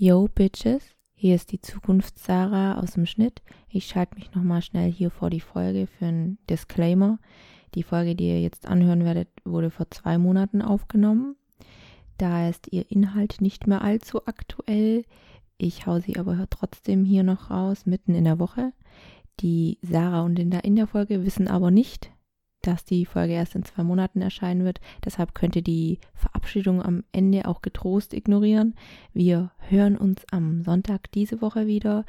Yo, Bitches, hier ist die Zukunft Sarah aus dem Schnitt. Ich schalte mich nochmal schnell hier vor die Folge für einen Disclaimer. Die Folge, die ihr jetzt anhören werdet, wurde vor zwei Monaten aufgenommen. Da ist ihr Inhalt nicht mehr allzu aktuell. Ich hau sie aber trotzdem hier noch raus, mitten in der Woche. Die Sarah und Linda in der Folge wissen aber nicht, dass die Folge erst in zwei Monaten erscheinen wird. Deshalb könnt ihr die Verabschiedung am Ende auch getrost ignorieren. Wir hören uns am Sonntag diese Woche wieder.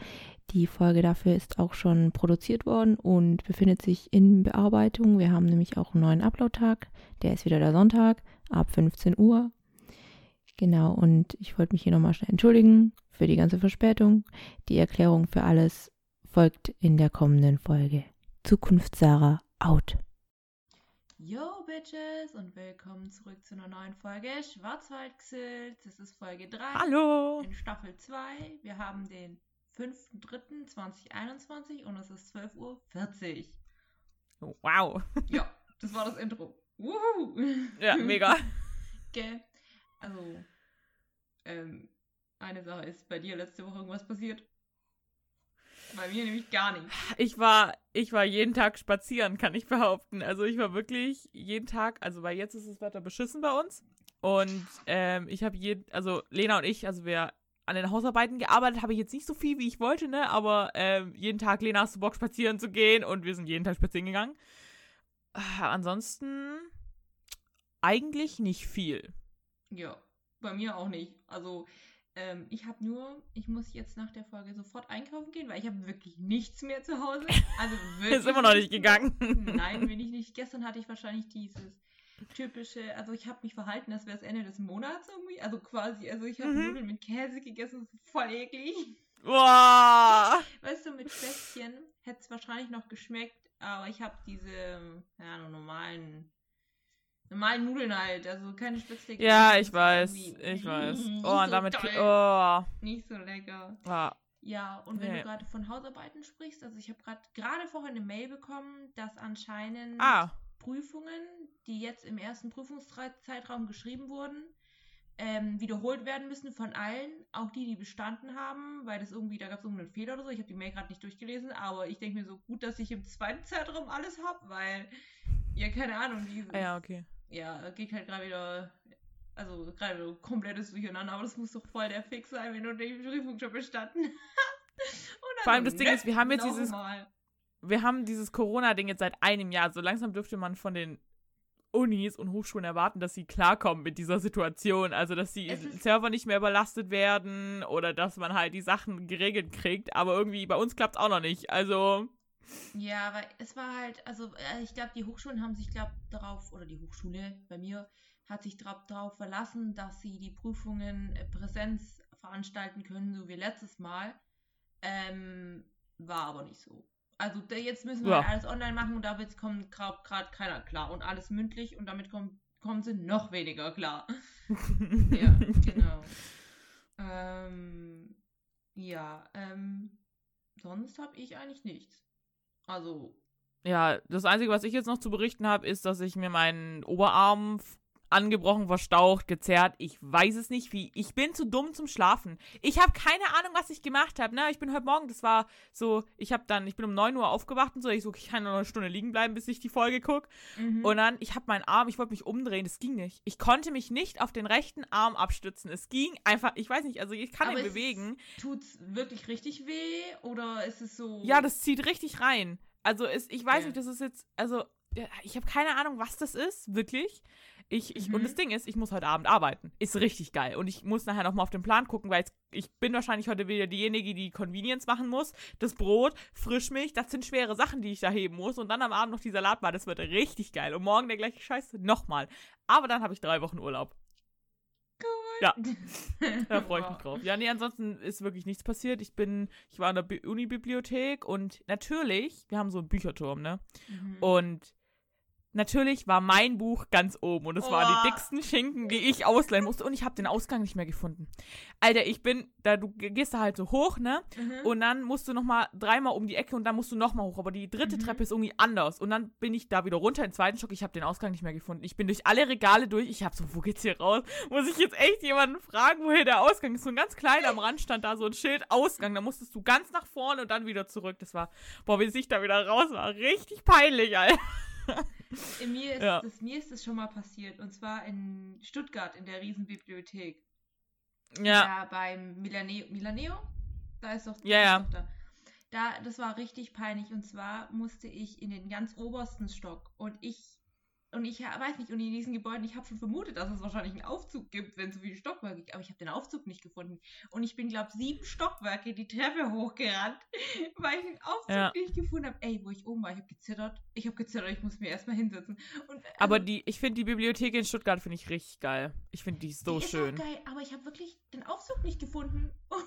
Die Folge dafür ist auch schon produziert worden und befindet sich in Bearbeitung. Wir haben nämlich auch einen neuen Upload-Tag. Der ist wieder der Sonntag ab 15 Uhr. Genau, und ich wollte mich hier nochmal schnell entschuldigen für die ganze Verspätung. Die Erklärung für alles folgt in der kommenden Folge. Zukunft Sarah out. Yo Bitches und willkommen zurück zu einer neuen Folge Schwarzwaldxilz. Das ist Folge 3 Hallo! in Staffel 2. Wir haben den 5.3.2021 und es ist 12.40 Uhr. Wow. Ja, das war das Intro. Wuhu! Ja, mega. Gell? Also, ähm, eine Sache ist, bei dir letzte Woche irgendwas passiert? Bei mir nämlich gar nicht. Ich war, ich war jeden Tag spazieren, kann ich behaupten. Also ich war wirklich jeden Tag, also weil jetzt ist das Wetter beschissen bei uns. Und ähm, ich habe jeden, also Lena und ich, also wir an den Hausarbeiten gearbeitet, habe ich jetzt nicht so viel, wie ich wollte, ne? Aber ähm, jeden Tag, Lena, hast du Bock, spazieren zu gehen? Und wir sind jeden Tag spazieren gegangen. Äh, ansonsten eigentlich nicht viel. Ja, bei mir auch nicht. Also, ähm, ich habe nur, ich muss jetzt nach der Folge sofort einkaufen gehen, weil ich habe wirklich nichts mehr zu Hause. Also wirklich. Ist immer noch nicht gegangen. Nein, bin ich nicht. Gestern hatte ich wahrscheinlich dieses typische, also ich habe mich verhalten, als wäre es Ende des Monats irgendwie. Also quasi, also ich habe Mhm. Nudeln mit Käse gegessen, das voll eklig. Boah! Weißt du, mit Schwätzchen hätte es wahrscheinlich noch geschmeckt, aber ich habe diese, ja, nur normalen, normalen Nudeln halt, also keine Spätzle. Ja, ich weiß, ich weiß. Oh, und so damit, oh, Nicht so lecker. ah, Ja, und wenn Nee. du gerade von Hausarbeiten sprichst, also ich habe gerade gerade vorhin eine Mail bekommen, dass anscheinend ah, Prüfungen, die jetzt im ersten Prüfungszeitraum geschrieben wurden, ähm, wiederholt werden müssen von allen, auch die, die bestanden haben, weil das irgendwie, da gab es irgendeinen Fehler oder so. Ich habe die Mail gerade nicht durchgelesen, aber ich denke mir so gut, dass ich im zweiten Zeitraum alles habe, weil, ja, keine Ahnung, dieses, ah ja, okay. Ja, geht halt gerade wieder, also gerade wieder komplettes Durcheinander, aber das muss doch voll der Fix sein, wenn du die Prüfung schon bestanden hast. Vor allem das Ding ist, wir haben jetzt dieses- wir haben dieses Corona-Ding jetzt seit einem Jahr. So langsam dürfte man von den Unis und Hochschulen erwarten, dass sie klarkommen mit dieser Situation. Also, dass die Server nicht mehr überlastet werden oder dass man halt die Sachen geregelt kriegt. Aber irgendwie bei uns klappt es auch noch nicht. Also, Ja, aber es war halt, also äh, ich glaube, die Hochschulen haben sich, glaube darauf, oder die Hochschule bei mir hat sich darauf verlassen, dass sie die Prüfungen äh, Präsenz veranstalten können, so wie letztes Mal. Ähm, war aber nicht so. Also jetzt müssen wir Ja. halt alles online machen und damit kommt gerade keiner klar. Und alles mündlich und damit kommen, kommen sie noch weniger klar. Ja, genau. ähm, ja, ähm, sonst habe ich eigentlich nichts. Also, ja, das Einzige, was ich jetzt noch zu berichten habe, ist, dass ich mir meinen Oberarm angebrochen, verstaucht, gezerrt. Ich weiß es nicht, wie. Ich bin zu dumm zum Schlafen. Ich habe keine Ahnung, was ich gemacht habe. Ne? Ich bin heute Morgen, das war so, ich habe dann, ich bin um 9 Uhr aufgewacht und so. Ich so, ich kann noch eine Stunde liegen bleiben, bis ich die Folge gucke. mhm. Und dann, ich habe meinen Arm, ich wollte mich umdrehen, das ging nicht. Ich konnte mich nicht auf den rechten Arm abstützen. Es ging einfach, ich weiß nicht, also ich kann Aber ihn es- bewegen. tut's wirklich richtig weh oder ist es so? Ja, das zieht richtig rein. Also es, ich weiß Okay. nicht, das ist jetzt, also ja, ich habe keine Ahnung, was das ist, wirklich. Ich, ich, Und Mhm. das Ding ist, ich muss heute Abend arbeiten. Ist richtig geil. Und ich muss nachher nochmal auf den Plan gucken, weil ich bin wahrscheinlich heute wieder diejenige, die Convenience machen muss. Das Brot, Frischmilch, das sind schwere Sachen, die ich da heben muss. Und dann am Abend noch die Salatbar, das wird richtig geil. Und morgen der gleiche Scheiß nochmal. Aber dann habe ich drei Wochen Urlaub. Ja, da freue ich mich drauf. Ja, nee, ansonsten ist wirklich nichts passiert. Ich bin, ich war in der Bi- Unibibliothek und natürlich, wir haben so einen Bücherturm, ne? Mhm. Und natürlich war mein Buch ganz oben und es Oh. waren die dicksten Schinken, die ich ausleihen musste und ich habe den Ausgang nicht mehr gefunden. Alter, ich bin, da du gehst da halt so hoch, ne? Mhm. Und dann musst du nochmal dreimal um die Ecke und dann musst du nochmal hoch. Aber die dritte Mhm. Treppe ist irgendwie anders. Und dann bin ich da wieder runter in den zweiten Stock. Ich habe den Ausgang nicht mehr gefunden. Ich bin durch alle Regale durch. Ich habe so, wo geht's hier raus? Muss ich jetzt echt jemanden fragen, woher der Ausgang ist? So ein ganz klein am Rand stand da so ein Schild Ausgang. Da musstest du ganz nach vorne und dann wieder zurück. Das war, boah, wie sich da wieder raus war. Richtig peinlich, Alter. In Äh, mir, ist Ja. das, mir ist das schon mal passiert. Und zwar in Stuttgart in der Riesenbibliothek. Ja. Ja, beim Milaneo. Milaneo? Da ist doch. Ja, ja. doch Da. da. Das war richtig peinlich. Und zwar musste ich in den ganz obersten Stock. Und ich. Und ich weiß nicht, und in diesen Gebäuden, ich habe schon vermutet, dass es wahrscheinlich einen Aufzug gibt, wenn es so viele Stockwerke gibt, aber ich habe den Aufzug nicht gefunden. Und ich bin, glaube sieben Stockwerke die Treppe hochgerannt, weil ich den Aufzug Ja. nicht gefunden habe. Ey, wo ich oben war, ich habe gezittert. Ich habe gezittert, ich muss mir erstmal hinsetzen. Und, also, Aber die, ich finde die Bibliothek in Stuttgart finde ich richtig geil. Ich finde die so die ist schön. Auch geil, aber ich habe wirklich den Aufzug nicht gefunden. Und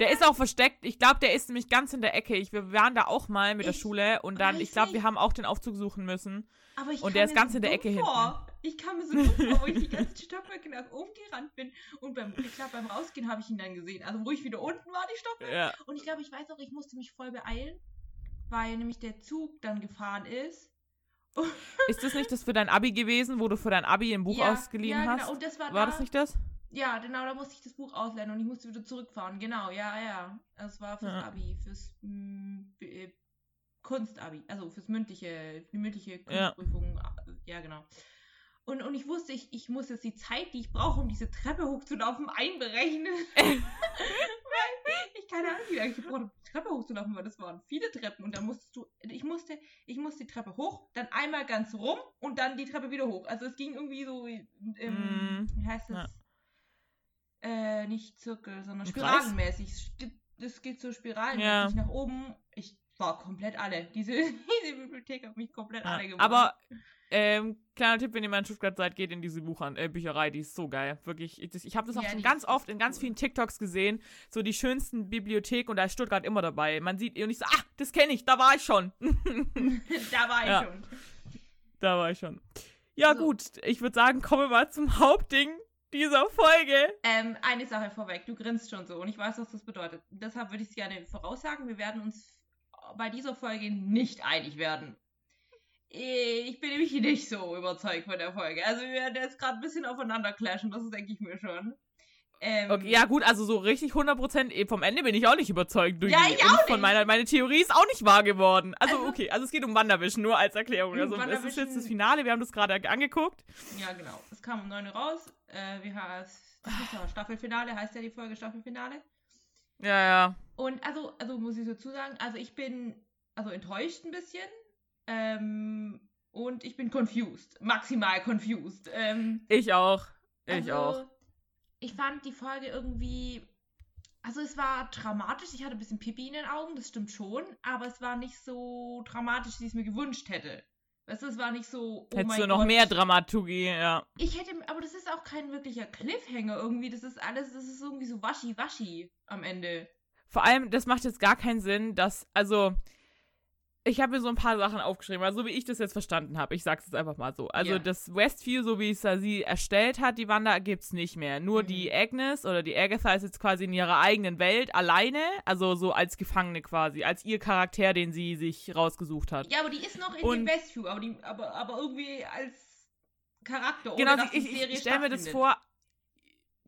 Der ist auch versteckt. Ich glaube, der ist nämlich ganz in der Ecke. Ich, wir waren da auch mal mit der Ich Schule und dann, ich glaube, wir haben auch den Aufzug suchen müssen. Aber ich Und der ist ganz so in der Ecke vor. Ich kam mir so dumm vor, wo ich die ganzen Stockwerke nach oben gerannt bin. Und beim, ich glaube, beim Rausgehen habe ich ihn dann gesehen. Also, wo ich wieder unten war, die Stockwerke. Ja. Und ich glaube, ich weiß auch, ich musste mich voll beeilen, weil nämlich der Zug dann gefahren ist. Ist das nicht das für dein Abi gewesen, wo du für dein Abi ein Buch ja, ausgeliehen ja, hast? Genau. Und das war, War da, das nicht das? Ja, genau, da musste ich das Buch ausleihen und ich musste wieder zurückfahren. Genau, ja, ja. Das war fürs Ja. Abi, fürs B- äh, Kunstabi, also fürs mündliche, die mündliche Ja. Kunstprüfung. Ja, genau. Und, und ich wusste, ich, ich muss jetzt die Zeit, die ich brauche, um diese Treppe hochzulaufen, einberechnen. weil ich keine Ahnung, wie lange ich gebraucht habe, die Treppe hochzulaufen, weil das waren viele Treppen. Und dann musstest du, ich musste, ich musste die Treppe hoch, dann einmal ganz rum und dann die Treppe wieder hoch. Also es ging irgendwie so, ähm, Mm, wie heißt das? ja. Äh, nicht Zirkel, sondern spiralenmäßig. Es geht so spiralenmäßig Ja. nach oben. Ich war komplett alle. Diese, diese Bibliothek hat mich komplett Ja. alle gemacht. Aber ähm, kleiner Tipp, wenn ihr mal in Stuttgart seid, geht in diese Buchern, äh, Bücherei, die ist so geil. Wirklich. Ich, ich habe das auch Ja, schon ganz oft in ganz vielen TikToks gesehen. So die schönsten Bibliotheken und da ist Stuttgart immer dabei. Man sieht und ich so, ah, das kenne ich, da war ich schon. da war ich Ja. schon. da war ich schon. Ja, So. gut. Ich würde sagen, kommen wir mal zum Hauptding dieser Folge. Ähm, eine Sache vorweg, du grinst schon so und ich weiß, was das bedeutet. Deshalb würde ich es gerne voraussagen, wir werden uns bei dieser Folge nicht einig werden. Ich bin nämlich nicht so überzeugt von der Folge. Also wir werden jetzt gerade ein bisschen aufeinander clashen, das denke ich mir schon. Ähm, Okay, ja gut, also so richtig 100% eh, vom Ende bin ich auch nicht überzeugt. Durch Ja, ich auch Von meiner, meine Theorie ist auch nicht wahr geworden. Also, Also- okay, also es geht um Wandervision, nur als Erklärung. Mhm, Also es ist jetzt das Finale, wir haben das gerade angeguckt. Ja, genau. Es kam um 9 Uhr raus. Äh, wie heißt das Staffelfinale, heißt ja die Folge Staffelfinale. Ja, ja. Und also, also muss ich dazu sagen, also ich bin also enttäuscht ein bisschen. Ähm, und ich bin confused. Maximal confused. Ähm, Ich auch. Ich also, auch. Ich fand die Folge irgendwie. Also es war dramatisch, ich hatte ein bisschen Pipi in den Augen, das stimmt schon, aber es war nicht so dramatisch, wie ich es mir gewünscht hätte. Weißt du, es war nicht so. Oh Hättest du noch Gott. mehr Dramaturgie, ja. Ich hätte, aber das ist auch kein wirklicher Cliffhanger irgendwie. Das ist alles, das ist irgendwie so waschi-waschi am Ende. Vor allem, das macht jetzt gar keinen Sinn, dass, also, ich habe mir so ein paar Sachen aufgeschrieben, also so wie ich das jetzt verstanden habe. Ich sag's jetzt einfach mal so. Also Ja. das Westview, so wie es sie erstellt hat, die Wanda, gibt's nicht mehr. Nur Mhm. die Agnes oder die Agatha ist jetzt quasi in ihrer eigenen Welt alleine, also so als Gefangene quasi, als ihr Charakter, den sie sich rausgesucht hat. Ja, aber die ist noch in Und- dem Westview, aber, die, aber, aber irgendwie als Charakter. Ohne genau, dass ich, die ich, Serie ich stelle mir das vor,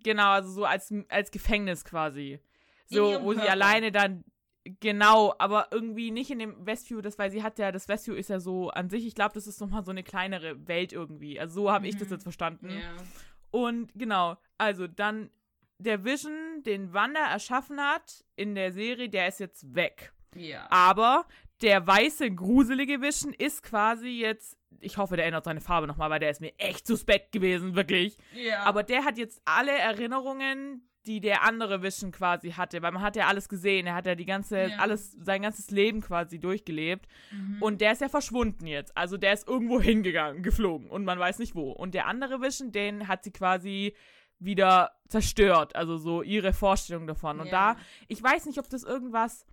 genau, also so als, als Gefängnis quasi. So, wo sie Körper. alleine dann, genau, aber irgendwie nicht in dem Westview, das, weil sie hat ja, das Westview ist ja so an sich, ich glaube, das ist nochmal so eine kleinere Welt irgendwie. Also so habe ich das Mhm. jetzt verstanden. Ja. Und genau, also dann der Vision, den Wanda erschaffen hat in der Serie, der ist jetzt weg. Ja. Aber der weiße, gruselige Vision ist quasi jetzt, ich hoffe, der ändert seine Farbe nochmal, weil der ist mir echt suspekt gewesen, wirklich. ja. Aber der hat jetzt alle Erinnerungen, die der andere Vision quasi hatte, weil man hat ja alles gesehen, er hat ja die ganze, Ja. alles, sein ganzes Leben quasi durchgelebt. Mhm. Und der ist ja verschwunden jetzt. Also der ist irgendwo hingegangen, geflogen und man weiß nicht wo. Und der andere Vision, den hat sie quasi wieder zerstört. Also so ihre Vorstellung davon. Und Ja. da, ich weiß nicht, ob das irgendwas,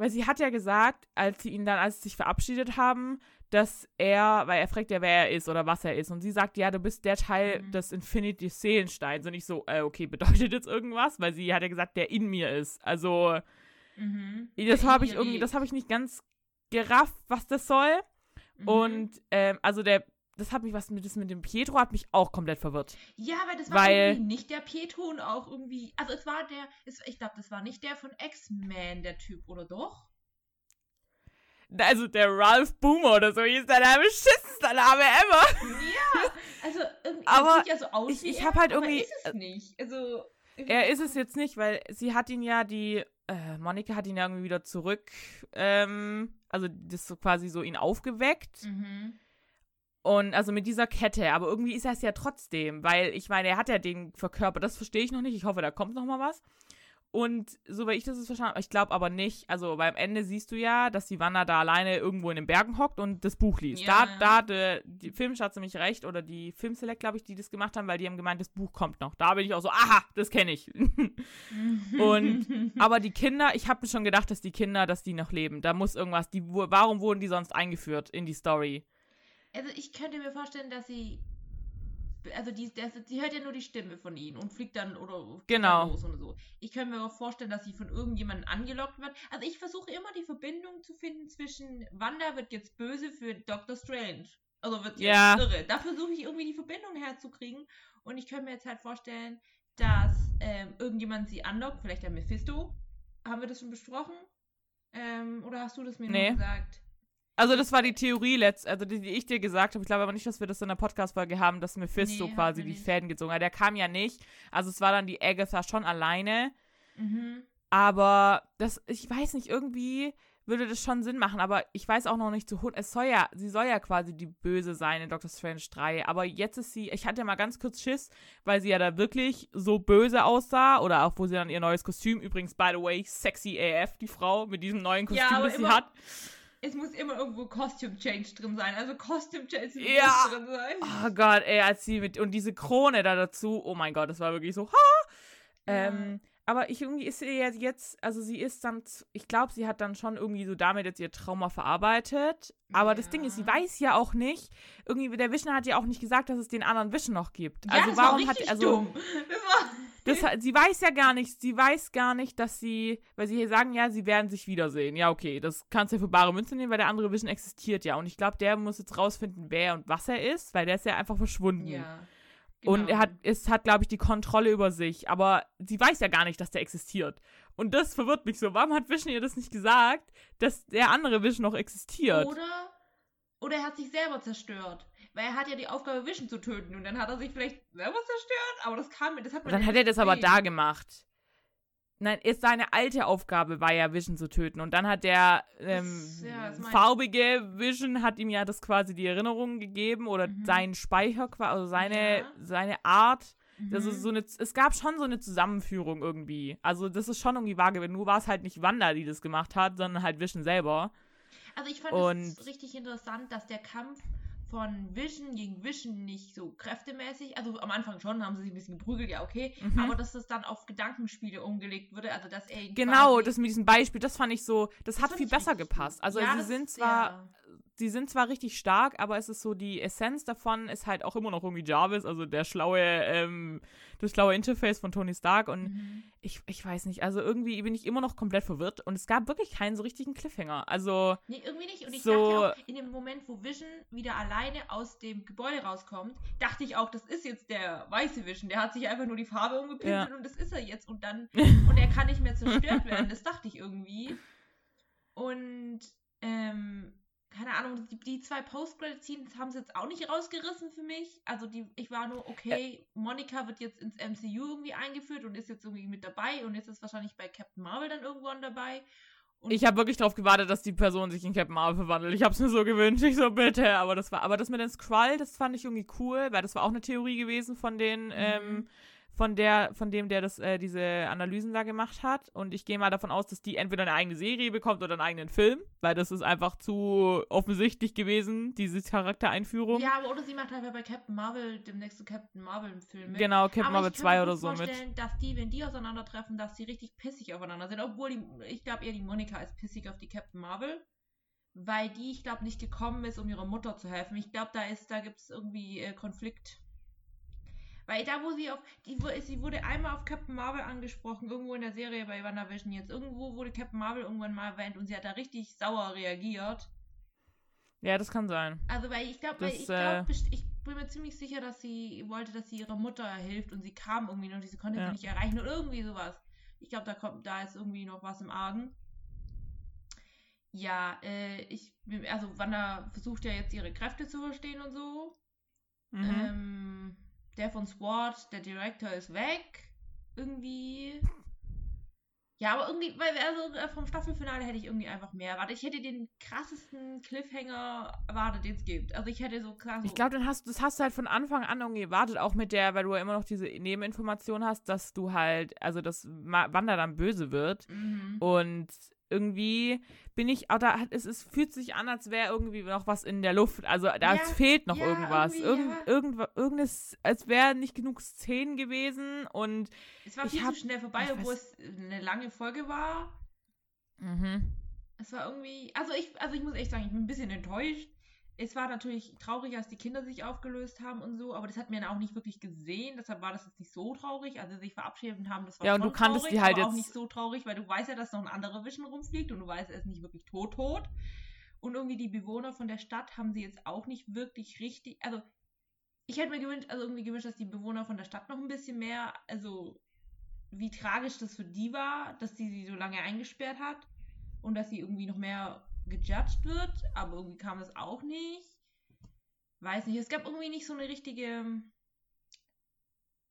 weil sie hat ja gesagt, als sie ihn dann, als sie sich verabschiedet haben, dass er, weil er fragt ja, wer er ist oder was er ist. Und sie sagt, ja, du bist der Teil Mhm. des Infinity Seelensteins. Und ich so, äh, okay, bedeutet jetzt irgendwas? Weil sie hat ja gesagt, der in mir ist. Also, Mhm. das habe ich irgendwie, das habe ich nicht ganz gerafft, was das soll. Mhm. Und, ähm, also der, das hat mich, was mit, das mit dem Pietro hat mich auch komplett verwirrt. Ja, aber das war Weil- irgendwie nicht der Pietro und auch irgendwie. Also es war der, es, ich glaube, das war nicht der von X-Men, der Typ, oder doch? Also der Ralph Boomer oder so hieß der Name, beschissenster Name ever. Ja, also irgendwie Aber er sieht ja so aus ich- wie ich er, hab halt irgendwie- ist es nicht. Also Er ist es jetzt nicht, weil sie hat ihn ja, die, äh, Monika hat ihn ja irgendwie wieder zurück, ähm, also das so quasi so ihn aufgeweckt. Mhm. Und also mit dieser Kette, aber irgendwie ist er es ja trotzdem, weil ich meine, er hat ja den verkörpert, das verstehe ich noch nicht. Ich hoffe, da kommt noch mal was. Und so wie ich das jetzt verstanden habe, ich glaube aber nicht, also weil am Ende siehst du ja, dass die Wanda da alleine irgendwo in den Bergen hockt und das Buch liest. Ja. Da, da hatte die Filmstadt ziemlich recht oder die Filmselect, glaube ich, die das gemacht haben, weil die haben gemeint, das Buch kommt noch. Da bin ich auch so, aha, das kenne ich. Und- aber die Kinder, ich habe mir schon gedacht, dass die Kinder, dass die noch leben. Da muss irgendwas, die, warum wurden die sonst eingeführt in die Story? Also ich könnte mir vorstellen, dass sie. Also die, der, sie hört ja nur die Stimme von ihnen und fliegt dann oder Genau. los und so. Ich könnte mir auch vorstellen, dass sie von irgendjemandem angelockt wird. Also ich versuche immer die Verbindung zu finden zwischen Wanda wird jetzt böse für Doctor Strange. Also wird jetzt Ja. irre. Da versuche ich irgendwie die Verbindung herzukriegen. Und ich könnte mir jetzt halt vorstellen, dass ähm, irgendjemand sie anlockt, vielleicht der Mephisto. Haben wir das schon besprochen? Ähm, oder hast du das mir Nee. nur gesagt? Also das war die Theorie letzt, also die, die ich dir gesagt habe. Ich glaube aber nicht, dass wir das in der Podcast-Folge haben, dass Mephisto Nee, quasi die. Fäden gezogen hat. Der kam ja nicht. Also es war dann die Agatha schon alleine. Mhm. Aber das, ich weiß nicht, irgendwie würde das schon Sinn machen. Aber ich weiß auch noch nicht zu. Es soll ja, sie soll ja quasi die Böse sein in Doctor Strange 3. Aber jetzt ist sie, ich hatte mal ganz kurz Schiss, weil sie ja da wirklich so böse aussah. Oder auch, wo sie dann ihr neues Kostüm, übrigens, by the way, sexy AF, die Frau, mit diesem neuen Kostüm, Ja, das sie hat. Es muss immer irgendwo Costume Change drin sein. Also Costume Change muss Ja. drin sein. Oh Gott, ey, als sie mit und diese Krone da dazu, oh mein Gott, das war wirklich so, ha! Ähm, aber ich irgendwie ist sie ja jetzt, also sie ist dann, ich glaube, sie hat dann schon irgendwie so damit jetzt ihr Trauma verarbeitet. Aber das Ding ist, sie Ja. weiß ja auch nicht, irgendwie, der Vision hat ja auch nicht gesagt, dass es den anderen Vision noch gibt. Ja, also warum hat, also, dumm. Das war, das, sie weiß ja gar nicht, sie weiß gar nicht, dass sie, weil sie hier sagen, ja, sie werden sich wiedersehen. Ja, okay, das kannst du ja für bare Münze nehmen, weil der andere Vision existiert ja. Und ich glaube, der muss jetzt rausfinden, wer und was er ist, weil der ist ja einfach verschwunden. ja. Und genau. er hat, es hat, glaube ich, die Kontrolle über sich. Aber sie weiß ja gar nicht, dass der existiert. Und das verwirrt mich so. Warum hat Vision ihr das nicht gesagt, dass der andere Vision noch existiert? Oder, oder er hat sich selber zerstört. Weil er hat ja die Aufgabe, Vision zu töten. Und dann hat er sich vielleicht selber zerstört. Aber das kam mir, das hat man dann hat er das aber da gemacht. Nein, ist seine alte Aufgabe war ja Vision zu töten. Und dann hat der ähm, Das- ja, das farbige Vision hat ihm ja das quasi die Erinnerungen gegeben oder Mhm. seinen Speicher, qua- also seine, Ja. seine Art. Mhm. Also so eine, es gab schon so eine Zusammenführung irgendwie. Also das ist schon irgendwie gewesen. Nur war es halt nicht Wanda, die das gemacht hat, sondern halt Vision selber. Also ich fand es richtig interessant, dass der Kampf von Vision gegen Vision nicht so kräftemäßig, also am Anfang schon, haben sie sich ein bisschen geprügelt, ja okay, Mhm. aber dass das dann auf Gedankenspiele umgelegt wurde, also dass er Genau, das mit diesem Beispiel, das fand ich so, das, hat fand viel besser gepasst. Also Ja, sie das sind zwar, sehr- sie sind zwar richtig stark, aber es ist so, die Essenz davon ist halt auch immer noch irgendwie Jarvis, also der schlaue, ähm, das schlaue Interface von Tony Stark und Mhm. ich, ich weiß nicht, also irgendwie bin ich immer noch komplett verwirrt und es gab wirklich keinen so richtigen Cliffhanger. Also, Nee, irgendwie nicht. Und ich So- dachte ja auch, in dem Moment, wo Vision wieder alleine aus dem Gebäude rauskommt, dachte ich auch, das ist jetzt der weiße Vision. Der hat sich einfach nur die Farbe umgepinselt Ja. und das ist er jetzt. Und dann, und er kann nicht mehr zerstört werden. Das dachte ich irgendwie. Und, ähm, keine Ahnung, die, die zwei Post-Credit-Scenes haben sie jetzt auch nicht rausgerissen für mich. Also die, ich war nur, okay, Monika wird jetzt ins MCU irgendwie eingeführt und ist jetzt irgendwie mit dabei und ist jetzt wahrscheinlich bei Captain Marvel dann irgendwann dabei. Und ich habe wirklich darauf gewartet, dass die Person sich in Captain Marvel verwandelt. Ich habe es mir so gewünscht, ich so bitte, aber das war, aber das mit den Skrull, das fand ich irgendwie cool, weil das war auch eine Theorie gewesen von den, Mhm. ähm, von der, von dem, der das, äh, diese Analysen da gemacht hat. Und ich gehe mal davon aus, dass die entweder eine eigene Serie bekommt oder einen eigenen Film, weil das ist einfach zu offensichtlich gewesen, diese Charaktereinführung. Ja, aber oder sie macht halt bei Captain Marvel, dem nächsten Captain Marvel-Film mit. Genau, Captain aber Marvel ich kann 2 mir oder so mit. vorstellen, dass die, wenn die auseinandertreffen, dass die richtig pissig aufeinander sind. Obwohl die, ich glaube eher die Monika ist pissig auf die Captain Marvel. Weil die, ich glaube, nicht gekommen ist, um ihrer Mutter zu helfen. Ich glaube, da ist, da gibt es irgendwie äh, Konflikt. Weil da, wo sie auf, die, wo- sie wurde einmal auf Captain Marvel angesprochen, irgendwo in der Serie bei WandaVision jetzt. Irgendwo wurde Captain Marvel irgendwann mal erwähnt und sie hat da richtig sauer reagiert. Ja, das kann sein. Also, weil ich glaube, ich, äh, glaub, best- ich bin mir ziemlich sicher, dass sie wollte, dass sie ihrer Mutter hilft und sie kam irgendwie noch, sie konnte Ja. sie nicht erreichen oder irgendwie sowas. Ich glaube, da kommt, da ist irgendwie noch was im Argen. Ja, äh, ich, also Wanda versucht ja jetzt ihre Kräfte zu verstehen und so. Mhm. Ähm, der von SWAT, der Director ist weg. Irgendwie. Ja, aber irgendwie, weil also äh, vom Staffelfinale hätte ich irgendwie einfach mehr erwartet. Ich hätte den krassesten Cliffhanger erwartet, den es gibt. Also ich hätte so klar so. Ich glaube, dann hast das hast du halt von Anfang an irgendwie erwartet, auch mit der, weil du ja immer noch diese Nebeninformation hast, dass du halt, also dass Wanda dann böse wird. Mhm. Und irgendwie bin ich, da hat- es, es fühlt sich an, als wäre irgendwie noch was in der Luft. Also da Ja, fehlt noch ja, irgendwas. Irgend, ja. irgendwa- irgendes, als wäre nicht genug Szenen gewesen und Es war viel hab- zu schnell vorbei, obwohl es eine lange Folge war. mhm. Es war irgendwie, also ich, also ich muss echt sagen, ich bin ein bisschen enttäuscht. Es war natürlich traurig, als die Kinder sich aufgelöst haben und so, aber das hat man auch nicht wirklich gesehen, deshalb war das jetzt nicht so traurig. Also sich verabschiedet haben, das war Ja, und du kanntest traurig, die halt aber auch jetzt- nicht so traurig, weil du weißt ja, dass noch ein anderer Vision rumfliegt und du weißt, er ist nicht wirklich tot tot. Und irgendwie die Bewohner von der Stadt haben sie jetzt auch nicht wirklich richtig, also ich hätte mir gewünscht, also irgendwie gewünscht, dass die Bewohner von der Stadt noch ein bisschen mehr, also wie tragisch das für die war, dass die sie so lange eingesperrt hat und dass sie irgendwie noch mehr gejudged wird, aber irgendwie kam es auch nicht. Weiß nicht, es gab irgendwie nicht so eine richtige.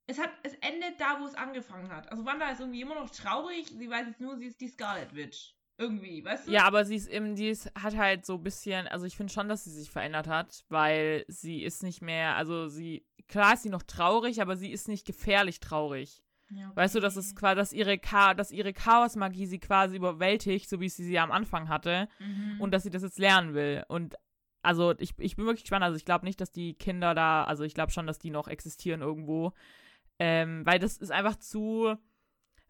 Es hat, es endet da, wo es angefangen hat. Also Wanda ist irgendwie immer noch traurig. Sie weiß jetzt nur, sie ist die Scarlet Witch. Irgendwie, weißt du? Ja, aber sie ist eben, die ist, hat halt so ein bisschen, also ich finde schon, dass sie sich verändert hat, weil sie ist nicht mehr, also sie, klar ist sie noch traurig, aber sie ist nicht gefährlich traurig. Ja, Weißt du, dass es quasi, dass ihre, Cha dass ihre Chaosmagie sie quasi überwältigt, so wie sie sie am Anfang hatte, Mhm. und dass sie das jetzt lernen will. Und also ich, ich bin wirklich gespannt. Also ich glaube nicht, dass die Kinder da, also ich glaube schon, dass die noch existieren irgendwo. Ähm, weil das ist einfach zu.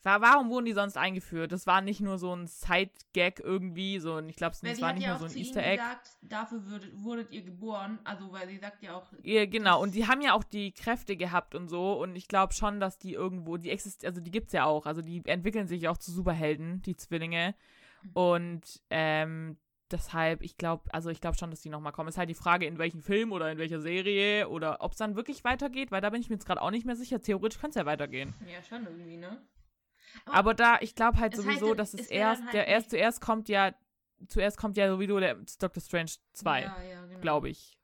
Wa- Warum wurden die sonst eingeführt? Das war nicht nur so ein Side-Gag irgendwie, so ein, ich glaube, sie war nicht ja nur so ein Easter Egg. gesagt, dafür würdet, wurdet ihr geboren. Also, weil sie sagt ja auch. Ja, genau. Und die haben ja auch die Kräfte gehabt und so. Und ich glaube schon, dass die irgendwo, die existieren, also die gibt's ja auch. Also die entwickeln sich auch zu Superhelden, die Zwillinge. Mhm. Und ähm, deshalb, ich glaube, also ich glaube schon, dass die nochmal kommen. Ist halt die Frage, in welchem Film oder in welcher Serie oder ob es dann wirklich weitergeht, weil da bin ich mir jetzt gerade auch nicht mehr sicher. Theoretisch könnte es ja weitergehen. Ja, schon irgendwie, ne? Aber da, ich glaube halt Es sowieso, heißt dass es es erst, halt der erst zuerst kommt ja, zuerst kommt ja sowieso der Doctor Strange 2, Ja, ja, genau. glaube ich.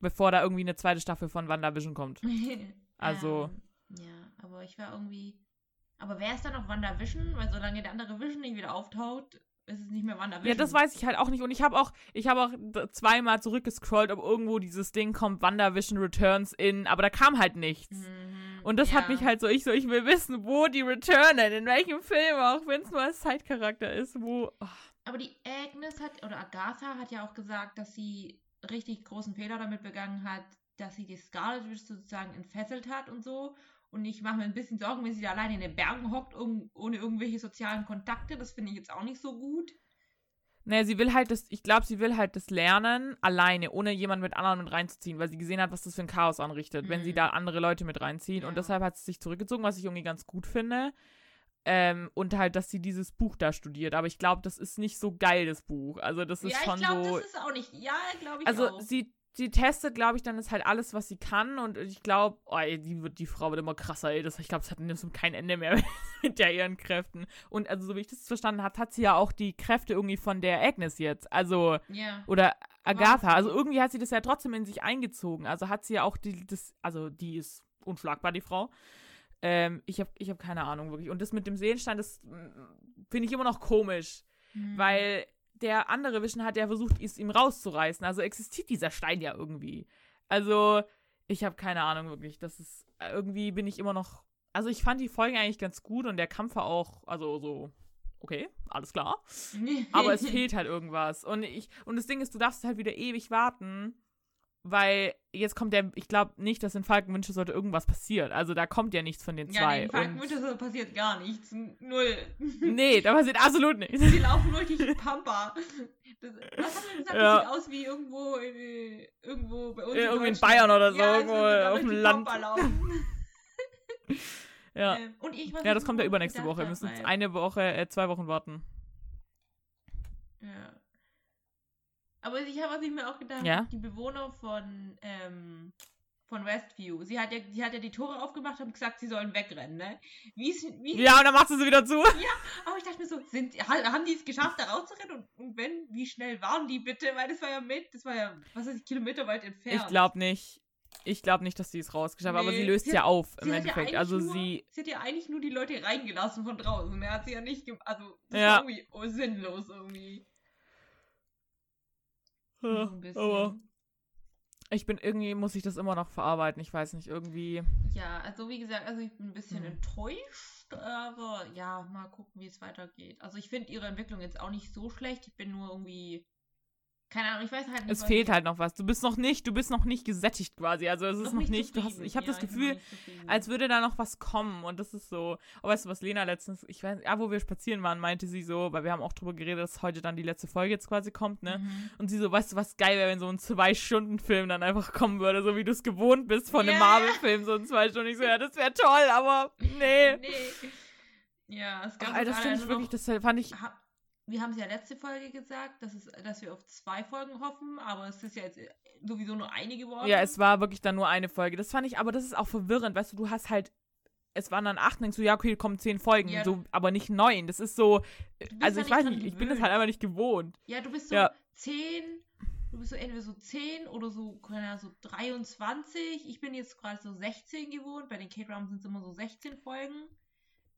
Bevor da irgendwie eine zweite Staffel von WandaVision kommt. Also- Ähm, ja, aber ich war irgendwie. Aber wer ist dann noch WandaVision? Weil solange der andere Vision nicht wieder auftaucht, ist es nicht mehr WandaVision. Ja, das weiß ich halt auch nicht. Und ich habe auch, ich habe auch zweimal zurückgescrollt, ob irgendwo dieses Ding kommt, WandaVision Returns in, aber da kam halt nichts. Mhm, Und das hat ja. mich halt so, ich so, ich will wissen, wo die returnen, in welchem Film, auch wenn es nur als Zeitcharakter ist, wo. oh. Aber die Agnes hat, oder Agatha hat ja auch gesagt, dass sie richtig großen Fehler damit begangen hat, dass sie die Scarlet Witch sozusagen entfesselt hat und so. Und ich mache mir ein bisschen Sorgen, wenn sie da alleine in den Bergen hockt, um, ohne irgendwelche sozialen Kontakte. Das finde ich jetzt auch nicht so gut. Naja, sie will halt das, ich glaube, sie will halt das lernen, alleine, ohne jemanden mit anderen mit reinzuziehen, weil sie gesehen hat, was das für ein Chaos anrichtet, wenn sie Mhm. da andere Leute mit reinziehen. Ja. Und deshalb hat sie sich zurückgezogen, was ich irgendwie ganz gut finde. Ähm, und halt, dass sie dieses Buch da studiert. Aber ich glaube, das ist nicht so geil, das Buch. Also, das ist ja, schon ich glaube, so. das ist auch nicht. Ja, glaube ich Also auch. sie, sie testet, glaube ich, dann ist halt alles, was sie kann. Und ich glaube, oh, die, wird- die Frau wird immer krasser, ey. Das, ich glaube, es hat nimmt kein Ende mehr mit der ihren Kräften. Und also, so wie ich das verstanden habe, hat sie ja auch die Kräfte irgendwie von der Agnes jetzt. Also, ja. oder Agatha. Also irgendwie hat sie das ja trotzdem in sich eingezogen. Also hat sie ja auch die, das, also die ist unschlagbar, die Frau. Ähm, ich habe ich hab keine Ahnung wirklich. Und das mit dem Seelenstein, das mm, finde ich immer noch komisch. Hm. Weil der andere Vision hat ja versucht, es ihm rauszureißen. Also existiert dieser Stein ja irgendwie. Also, ich habe keine Ahnung wirklich. Das ist, irgendwie bin ich immer noch also ich fand die Folge eigentlich ganz gut und der Kampf war auch, also so, okay, alles klar. Aber es fehlt halt irgendwas. Und ich, und das Ding ist, du darfst halt wieder ewig warten, weil jetzt kommt der, ich glaube nicht, dass in Falkenwünsche sollte irgendwas passieren. Also da kommt ja nichts von den Ja, zwei. nee, in Falkenwünsche passiert gar nichts. Null. nee, da passiert absolut nichts. Sie laufen durch Pampa. Das, was er gesagt? Ja. Das sieht aus wie irgendwo, in, irgendwo bei uns. Ja, irgendwie in Deutschland. Bayern oder so, Ja, irgendwo wir auf dem die Land. Ja. Ähm, und ich, ja, das kommt ja übernächste Woche. Wir müssen eine Woche, äh, zwei Wochen warten. Ja. Aber ich habe, was ich mir auch gedacht Ja? die Bewohner von, ähm, von Westview, sie hat ja, sie hat ja die Tore aufgemacht und gesagt, sie sollen wegrennen, ne? Wie wie, Ja, und dann machst du sie wieder zu. aber ich dachte mir so, sind, ha- haben die es geschafft, da rauszurennen? Und, und wenn, wie schnell waren die bitte? Weil das war ja mit, das war ja, was weiß ich, kilometerweit entfernt. Ich glaube nicht. Ich glaube nicht, dass sie es rausgeschafft hat, aber Nee, sie löst sie ja hat- auf im ja Endeffekt. eigentlich also nur, sie. Sie hat ja eigentlich nur die Leute reingelassen von draußen. Mehr hat sie ja nicht gemacht. Also, das Ja. irgendwie oh, sinnlos irgendwie. Ein bisschen. Aber ich bin irgendwie, muss ich das immer noch verarbeiten. Ich weiß nicht, irgendwie. Ja, also wie gesagt, also ich bin ein bisschen Hm. enttäuscht, aber ja, mal gucken, wie es weitergeht. Also ich finde ihre Entwicklung jetzt auch nicht so schlecht. Ich bin nur irgendwie. Keine Ahnung, ich weiß halt nicht. Es fehlt halt noch was. Du bist noch nicht, du bist noch nicht gesättigt quasi. Also es ist noch nicht, du hast, ich habe Ja, das Gefühl, als würde da noch was kommen und das ist so. Oh, weißt du, was Lena letztens, ich weiß, ja, wo wir spazieren waren, meinte sie so, weil wir haben auch drüber geredet, dass heute dann die letzte Folge jetzt quasi kommt, ne? Mhm. Und sie so, weißt du, was geil wäre, wenn so ein Zwei-Stunden-Film dann einfach kommen würde, so wie du es gewohnt bist von einem Ja. Marvel-Film, so ein zwei Stunden. Ich so, ja, das wäre toll, aber nee. Nee. Ja, es gab Ach, Alter, das finde ich nur wirklich, das fand ich. Wir haben es ja letzte Folge gesagt, dass, es, dass wir auf zwei Folgen hoffen, aber es ist ja jetzt sowieso nur eine geworden. Ja, es war wirklich dann nur eine Folge. Das fand ich, aber das ist auch verwirrend, weißt du, du hast halt. Es waren dann acht, denkst du, ja, okay, kommen zehn Folgen, Ja. so, aber nicht neun. Das ist so. bist Also ich weiß nicht, ich bin das halt einfach nicht gewohnt. Ja, du bist so Ja. 10, du bist so entweder so 10 oder so, keine Ahnung, so 23. Ich bin jetzt gerade so 16 gewohnt. Bei den K-Dramas sind es immer so 16 Folgen.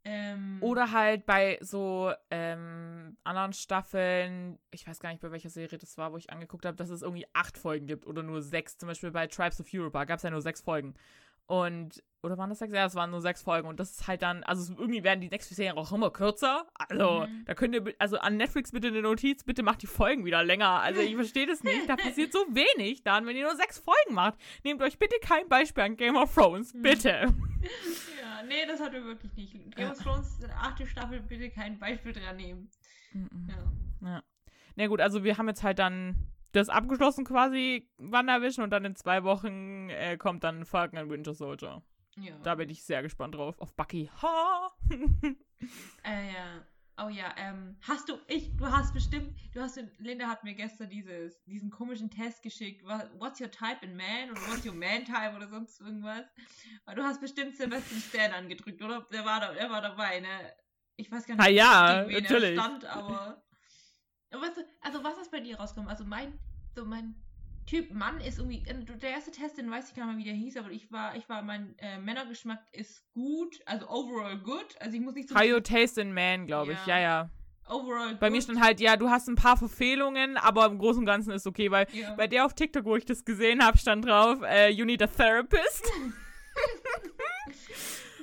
Ähm, Oder halt bei so ähm, anderen Staffeln, ich weiß gar nicht, bei welcher Serie das war, wo ich angeguckt habe, dass es irgendwie acht Folgen gibt oder nur sechs. Zum Beispiel bei Tribes of Europa gab es ja nur sechs Folgen. Und, oder waren das sechs? Ja, es waren nur sechs Folgen. Und das ist halt dann, also irgendwie werden die nächsten Serien auch immer kürzer. Also, Mhm. da könnt ihr, also an Netflix bitte eine Notiz, bitte macht die Folgen wieder länger. Also ich verstehe das nicht. Da passiert so wenig dann, wenn ihr nur sechs Folgen macht. Nehmt euch bitte kein Beispiel an Game of Thrones. Mhm. Bitte. Ja, nee, das hat wir wirklich nicht. Game of Thrones, achte Staffel, bitte kein Beispiel dran nehmen. Ja. Na gut, also wir haben jetzt halt dann das abgeschlossen quasi, WandaVision, und dann in zwei Wochen äh, kommt dann Falcon and Winter Soldier. ja. Da bin ich sehr gespannt drauf. Auf Bucky. Ha! Äh, ja. Oh ja, ähm, hast du, ich, du hast bestimmt, du hast, Linda hat mir gestern dieses, diesen komischen Test geschickt, what's your type in man oder what's your man type oder sonst irgendwas. Aber du hast bestimmt Sebastian Stan angedrückt, oder? Der war da, der war dabei, ne? Ich weiß gar nicht, Ah ja, natürlich. er stand, aber. Weißt du, also was ist bei dir rausgekommen? Also mein, so mein Typ Mann ist irgendwie, äh, der erste Test, den weiß ich gar nicht mehr, wie der hieß, aber ich war, ich war, mein äh, Männergeschmack ist gut, also overall good, also ich muss nicht so How you taste in man, glaube ich. Ja, Ja. overall Bei mir good. stand halt, ja, du hast ein paar Verfehlungen, aber im Großen und Ganzen ist okay, weil Ja. bei der auf TikTok, wo ich das gesehen habe, stand drauf, äh, you need a therapist.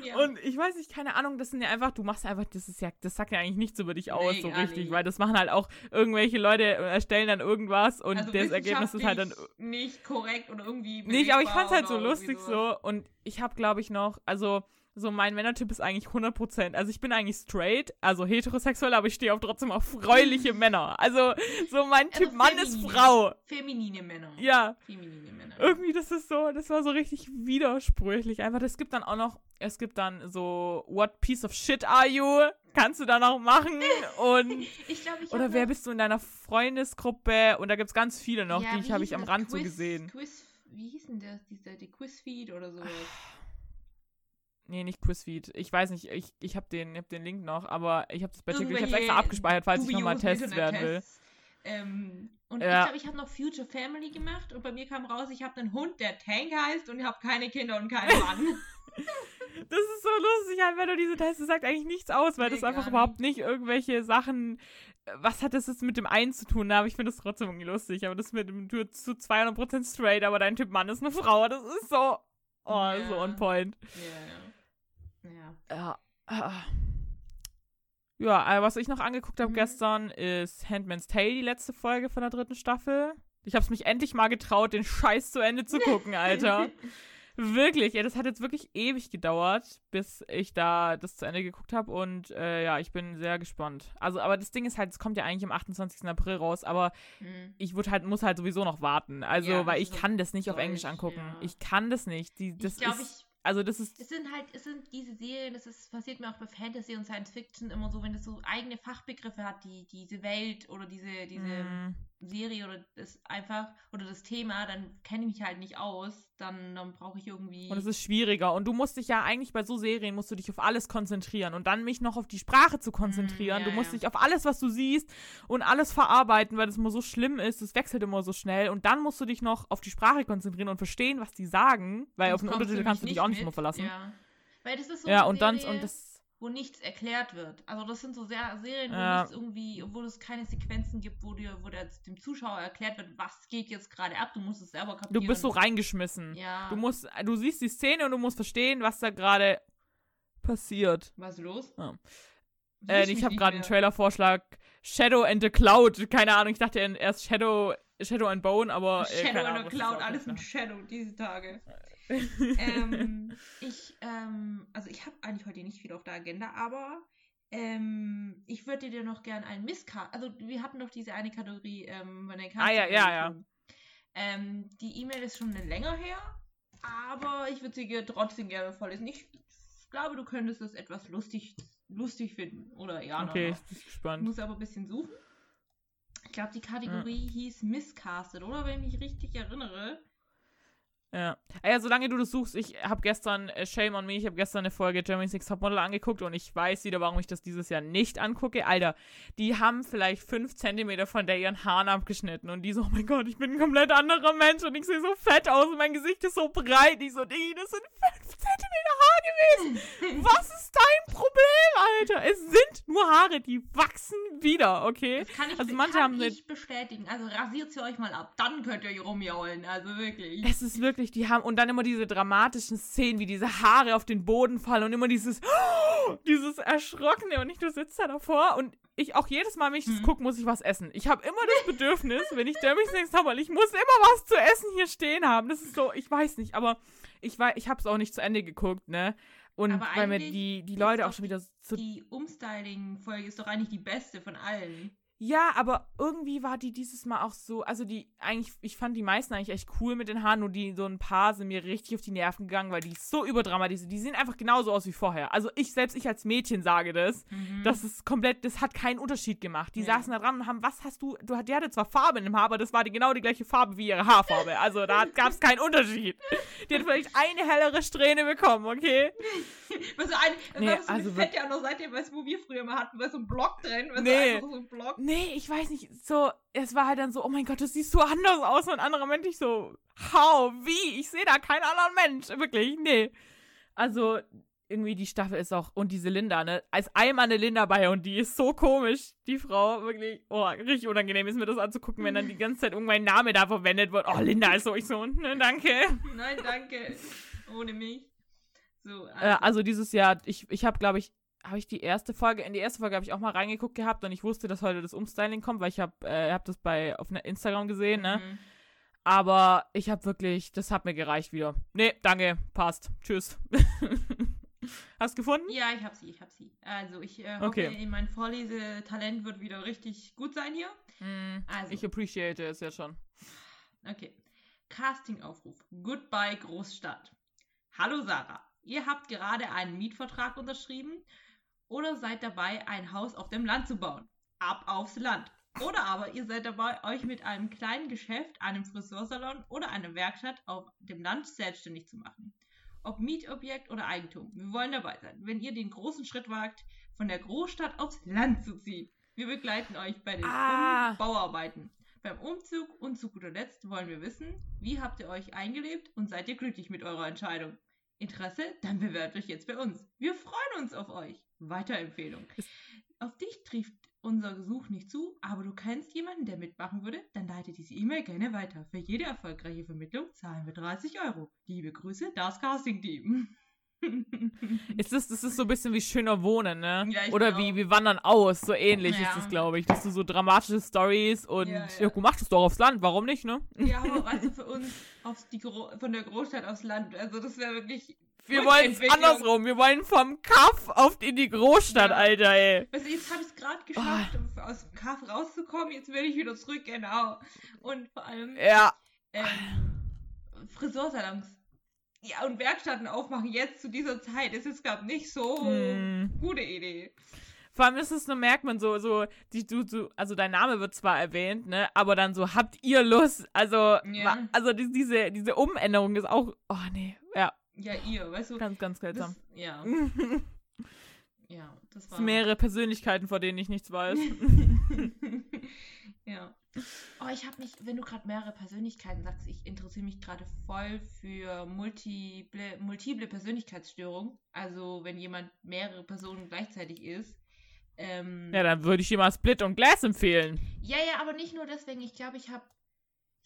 ja. Und ich weiß nicht, keine Ahnung, das sind ja einfach, du machst einfach, das ist ja, das sagt ja eigentlich nichts über dich aus, Nee, so richtig, nicht. weil das machen halt auch irgendwelche Leute, äh, erstellen dann irgendwas und also das Ergebnis ist halt dann nicht korrekt oder irgendwie. nicht, aber ich fand's halt so lustig sowas. so und ich habe, glaube ich, noch, also so mein Männertyp ist eigentlich 100%, also ich bin eigentlich straight, also heterosexuell, aber ich stehe auch trotzdem auf freuliche Männer. Also so mein Also Typ Mann ist. Frau. Feminine Männer. Ja, Feminine Männer. irgendwie, das ist so, das war so richtig widersprüchlich. Einfach, es gibt dann auch noch, es gibt dann so, what piece of shit are you? Kannst du da noch machen? Und, Ich glaube, ich oder wer bist du in deiner Freundesgruppe? Und da gibt's ganz viele noch, Ja, die habe ich am? Rand so Quiz- gesehen. Quiz, wie hieß denn das? Dieser, die Quizfeed oder sowas? Nee, nicht Quizfeed. Ich weiß nicht, ich, ich habe den, ich hab den Link noch, aber ich habe das bei TikTok. Ich habe extra abgespeichert, falls ich nochmal Tests werden will. Ähm, und Ja. ich glaube, ich habe noch Future Family gemacht und bei mir kam raus, ich habe einen Hund, der Tank heißt und ich habe keine Kinder und keinen Mann. Das ist so lustig, halt, wenn du diese Tests, das sagt eigentlich nichts aus, weil Nee, das einfach überhaupt nicht irgendwelche Sachen, äh, was hat das jetzt mit dem einen zu tun, aber ich finde das trotzdem irgendwie lustig, aber das mit dem, du zu 200% straight, aber dein Typ Mann ist eine Frau, das ist so, oh, Ja. so on point. ja, ja. Ja. Ja. Ja, äh, was ich noch angeguckt habe Mhm. gestern ist Handmaid's Tale, die letzte Folge von der dritten Staffel. Ich habe es mich endlich mal getraut, den Scheiß zu Ende zu gucken, Alter. wirklich, ey, das hat jetzt wirklich ewig gedauert, bis ich da das zu Ende geguckt habe und äh, ja, ich bin sehr gespannt. Also, aber das Ding ist halt, es kommt ja eigentlich am 28. April raus, aber Mhm. ich würd halt, muss halt sowieso noch warten. Also, Ja, weil ich ist kann das nicht auf Englisch angucken. ja. Ich kann das nicht. Die, das ich glaube, ist, ich. Also das ist, Es sind halt, es sind diese Serien, das ist, passiert mir auch bei Fantasy und Science Fiction immer so, wenn das so eigene Fachbegriffe hat, die, diese Welt oder diese, diese mm, Serie oder das einfach, oder das Thema, dann kenne ich mich halt nicht aus, dann, dann brauche ich irgendwie. Und es ist schwieriger. Und du musst dich ja eigentlich bei so Serien, musst du dich auf alles konzentrieren. Und dann mich noch auf die Sprache zu konzentrieren. Mm, ja, du musst ja. dich auf alles, was du siehst und alles verarbeiten, weil das immer so schlimm ist. Das wechselt immer so schnell. Und dann musst du dich noch auf die Sprache konzentrieren und verstehen, was die sagen. Weil auf den Untertitel kannst du dich auch nicht mit. mehr verlassen. Ja. Weil das ist so Ja, und dann, Serie, und das, wo nichts erklärt wird. Also das sind so sehr Serien, wo Ja. nichts irgendwie, wo es keine Sequenzen gibt, wo dir, wo der, dem Zuschauer erklärt wird, was geht jetzt gerade ab. Du musst es selber kapieren. du bist so reingeschmissen. Ja. Du musst, du siehst die Szene und du musst verstehen, was da gerade passiert. Was ist los? Ja. Äh, ich habe gerade einen. Trailer-Vorschlag. Shadow and the Cloud. Keine Ahnung, ich dachte erst Shadow, Shadow and Bone, aber. Äh, Shadow in Ahnung, the Cloud, alles mit Shadow diese Tage. Ähm, ich, ähm, also ich habe eigentlich heute nicht viel auf der Agenda, aber ähm, ich würde dir noch gern einen Misscast, also wir hatten doch diese eine Kategorie ähm, bei den Ah, ja, ja, ja. Ähm, die E-Mail ist schon länger her, aber ich würde sie dir trotzdem gerne vorlesen. Ich glaube, du könntest es etwas lustig, lustig finden. Oder ja, Okay, no. ich bin Ich gespannt. muss aber ein bisschen suchen. Ich glaube, die Kategorie hieß Miscasted, oder? Wenn ich mich richtig erinnere. Ja. Ja, solange du das suchst, ich habe gestern, äh, Shame on Me, ich habe gestern eine Folge Germany's Next Topmodel angeguckt und ich weiß wieder, warum ich das dieses Jahr nicht angucke. Alter, die haben vielleicht fünf Zentimeter von der ihren Haaren abgeschnitten und die so, oh mein Gott, ich bin ein komplett anderer Mensch und ich sehe so fett aus und mein Gesicht ist so breit. Ich so, Diggi, das sind fünf Zentimeter Haar gewesen. Was ist dein Problem, Alter? Es sind nur Haare, die wachsen wieder, okay? Das kann ich, Also manche kann haben ich bestätigen. Also rasiert sie euch mal ab. Dann könnt ihr rumjaulen. Also wirklich. Es ist wirklich, die haben, und dann immer diese dramatischen Szenen, wie diese Haare auf den Boden fallen und immer dieses, dieses Erschrockene und ich, du sitzt da davor und ich auch jedes Mal, wenn ich das Mhm. gucke, muss ich was essen. Ich habe immer das Bedürfnis, wenn ich Dermy's Next habe, ich muss immer was zu essen hier stehen haben. Das ist so, ich weiß nicht, aber ich weiß, ich habe es auch nicht zu Ende geguckt, ne? Und Aber weil mir die, die Leute auch schon wieder so Die Umstyling-Folge ist doch eigentlich die beste von allen. Ja, aber irgendwie war die dieses Mal auch so, also die eigentlich, ich fand die meisten eigentlich echt cool mit den Haaren, nur die so ein paar sind mir richtig auf die Nerven gegangen, weil die so überdramatisiert, die sehen einfach genauso aus wie vorher. Also ich selbst, ich als Mädchen sage das, das ist komplett, das hat keinen Unterschied gemacht. Die Mhm. Ja. saßen da dran und haben, was hast du, du die hatte zwar Farbe in dem Haar, aber das war die, genau die gleiche Farbe wie ihre Haarfarbe. Also da gab es keinen Unterschied. Die hat vielleicht eine hellere Strähne bekommen, okay? Was so ein, Nee, nee, so also also fett ja noch seitdem, weißt du, wo wir früher mal hatten, weil so ein Block drin, weißt Nee. du, einfach so ein Block. Nee, ich weiß nicht, so, es war halt dann so, oh mein Gott, das sieht so anders aus, und ein anderer Mensch, ich so, how, wie, ich sehe da keinen anderen Mensch, wirklich, nee. Also, irgendwie die Staffel ist auch, und diese Linda, ne, als einmal eine Linda bei und die ist so komisch, die Frau, wirklich, oh, richtig unangenehm ist mir das anzugucken, wenn dann die ganze Zeit irgendein Name da verwendet wird, oh, Linda ist so, ich so, ne, danke. Nein, danke. Ohne mich. So, also, Äh, also dieses Jahr, ich, ich habe, glaube ich, habe ich die erste Folge, in die erste Folge habe ich auch mal reingeguckt gehabt und ich wusste, dass heute das Umstyling kommt, weil ich habe äh, hab das bei auf ne- Instagram gesehen, ne? mhm. Aber ich habe wirklich, das hat mir gereicht wieder. Nee, danke, passt. Tschüss. Hast gefunden? Ja, ich hab sie, ich hab sie. Also, ich äh, hoffe, Okay. mein Vorlesetalent wird wieder richtig gut sein hier. Mm, Also. Ich appreciate es ja schon. Okay. Castingaufruf. Goodbye Großstadt. Hallo Sarah. Ihr habt gerade einen Mietvertrag unterschrieben oder seid dabei, ein Haus auf dem Land zu bauen. Ab aufs Land. Oder aber ihr seid dabei, euch mit einem kleinen Geschäft, einem Friseursalon oder einer Werkstatt auf dem Land selbstständig zu machen. Ob Mietobjekt oder Eigentum. Wir wollen dabei sein, wenn ihr den großen Schritt wagt, von der Großstadt aufs Land zu ziehen. Wir begleiten euch bei den Ah. Bauarbeiten. Beim Umzug und zu guter Letzt wollen wir wissen, wie habt ihr euch eingelebt und seid ihr glücklich mit eurer Entscheidung? Interesse? Dann bewerbt euch jetzt bei uns. Wir freuen uns auf euch. Weiterempfehlung. Auf dich trifft unser Gesuch nicht zu, aber du kennst jemanden, der mitmachen würde, dann leite diese E-Mail gerne weiter. Für jede erfolgreiche Vermittlung zahlen wir 30 Euro. Liebe Grüße, das Casting-Team. Ist das, das ist so ein bisschen wie schöner Wohnen, ne? Ja, Oder glaub. wie wir wandern aus, so ähnlich Ja. ist es, glaube ich. Dass du so dramatische Stories und Ja, ja, ja. mach das doch aufs Land, warum nicht, ne? Ja, aber weißt du, für uns aufs, die Gro von der Großstadt aufs Land, also das wäre wirklich. Wir wollen es andersrum. Wir wollen vom Kaff auf in die Großstadt. Alter, ey. Weißt du, jetzt habe ich es gerade geschafft, um aus dem Kaff rauszukommen, jetzt will ich wieder zurück, genau. Und vor allem Ja. ähm, Friseursalons. Ja, und Werkstätten aufmachen jetzt zu dieser Zeit ist jetzt, glaube nicht so Hm. gute Idee. Vor allem ist es, so merkt man so, so, die, du, du, also dein Name wird zwar erwähnt, ne, aber dann so, habt ihr Lust? Also, Ja. also die, diese, diese Umänderung ist auch, oh nee, ja, Ja, ihr, weißt du. ganz, ganz seltsam. Das, ja, ja, das war. sind mehrere Persönlichkeiten, vor denen ich nichts weiß. ja. Oh, ich habe mich, wenn du gerade mehrere Persönlichkeiten sagst, ich interessiere mich gerade voll für multiple, multiple Persönlichkeitsstörung. Also wenn jemand mehrere Personen gleichzeitig ist. Ähm, ja, dann würde ich dir mal Split und Glass empfehlen. Ja, ja, aber nicht nur deswegen. Ich glaube, ich habe.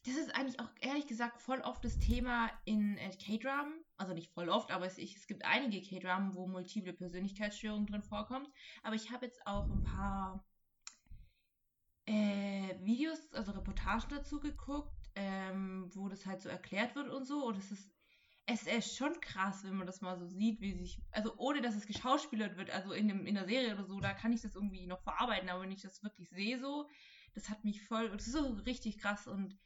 Das ist eigentlich auch ehrlich gesagt voll oft das Thema in äh, K-Dramen. Also nicht voll oft, aber es, ich, es gibt einige K-Dramen, wo multiple Persönlichkeitsstörungen drin vorkommt. Aber ich habe jetzt auch ein paar äh, Videos, also Reportagen dazu geguckt, ähm, wo das halt so erklärt wird und so. Und es ist, es ist schon krass, wenn man das mal so sieht, wie sich, also ohne dass es geschauspielert wird, also in, dem, in der Serie oder so, da kann ich das irgendwie noch verarbeiten, aber wenn ich das wirklich sehe so, das hat mich voll, das ist so richtig krass und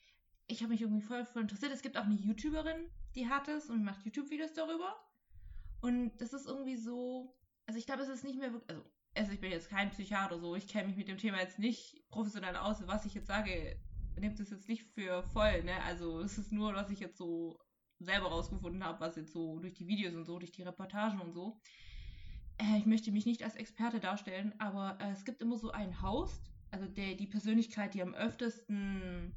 ich habe mich irgendwie voll, voll interessiert. Es gibt auch eine YouTuberin, die hat es und macht YouTube-Videos darüber. Und das ist irgendwie so, also ich glaube, es ist nicht mehr wirklich, also, also ich bin jetzt kein Psychiater so, ich kenne mich mit dem Thema jetzt nicht professionell aus. Was ich jetzt sage, nehmt es jetzt nicht für voll, ne? Also es ist nur, was ich jetzt so selber rausgefunden habe, was jetzt so durch die Videos und so, durch die Reportagen und so. Äh, ich möchte mich nicht als Experte darstellen, aber äh, es gibt immer so einen Host, also der, die Persönlichkeit, die am öftesten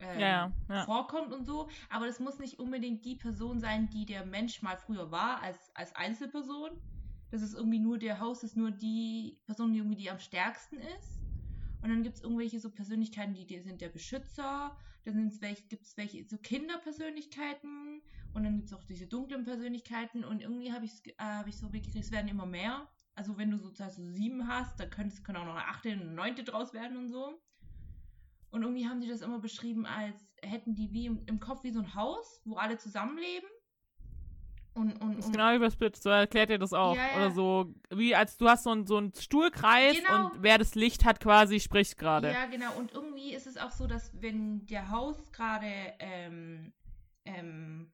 ähm, Ja, ja, ja. vorkommt und so. Aber das muss nicht unbedingt die Person sein, die der Mensch mal früher war, als, als Einzelperson. Das ist irgendwie nur, der Host ist nur die Person, die irgendwie die am stärksten ist. Und dann gibt es irgendwelche so Persönlichkeiten, die, die sind der Beschützer. Dann gibt es welche so Kinderpersönlichkeiten. Und dann gibt es auch diese dunklen Persönlichkeiten. Und irgendwie habe äh, hab ich so mitgekriegt, es werden immer mehr. Also wenn du sozusagen so sieben hast, dann können, können auch noch eine achte, eine neunte draus werden und so. Und irgendwie haben die das immer beschrieben, als hätten die wie im, im Kopf wie so ein Haus, wo alle zusammenleben. Und, und, und genau wie bei Split, so erklärt ihr das auch. Ja, ja. Oder so, wie als du hast so einen so einen Stuhlkreis Genau. und wer das Licht hat, quasi spricht gerade. Ja, genau. Und irgendwie ist es auch so, dass wenn der Haus gerade ähm, ähm,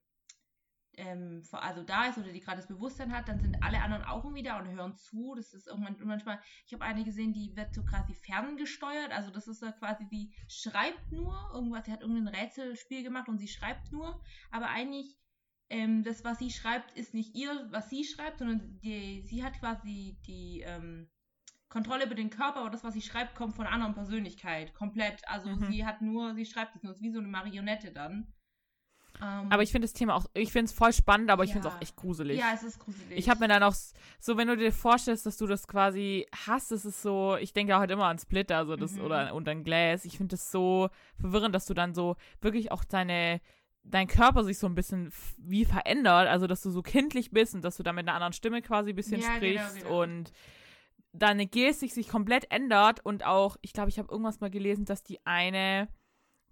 ähm, also da ist oder die gerade das Bewusstsein hat, dann sind alle anderen auch irgendwie da und hören zu. Das ist irgendwann und manchmal, ich habe eine gesehen, die wird so quasi ferngesteuert. Also das ist so quasi, die schreibt nur irgendwas, sie hat irgendein Rätselspiel gemacht und sie schreibt nur, aber eigentlich ähm, das, was sie schreibt, ist nicht ihr, was sie schreibt, sondern die, sie hat quasi die ähm, Kontrolle über den Körper, aber das, was sie schreibt, kommt von einer anderen Persönlichkeit. Komplett. Also Mhm. sie hat nur, sie schreibt es nur, ist wie so eine Marionette dann. Ähm, Aber ich finde das Thema auch, ich finde es voll spannend, aber ich finde es auch echt gruselig. Ja, es ist gruselig. Ich habe mir dann auch, so wenn du dir vorstellst, dass du das quasi hast, ist es so, ich denke halt immer an Splitter, also das, Mhm. oder und an Glass. Ich finde das so verwirrend, dass du dann so wirklich auch deine, dein Körper sich so ein bisschen wie verändert, also dass du so kindlich bist und dass du dann mit einer anderen Stimme quasi ein bisschen Ja, genau, sprichst genau. und deine Gestik sich komplett ändert und auch, ich glaube, ich habe irgendwas mal gelesen, dass die eine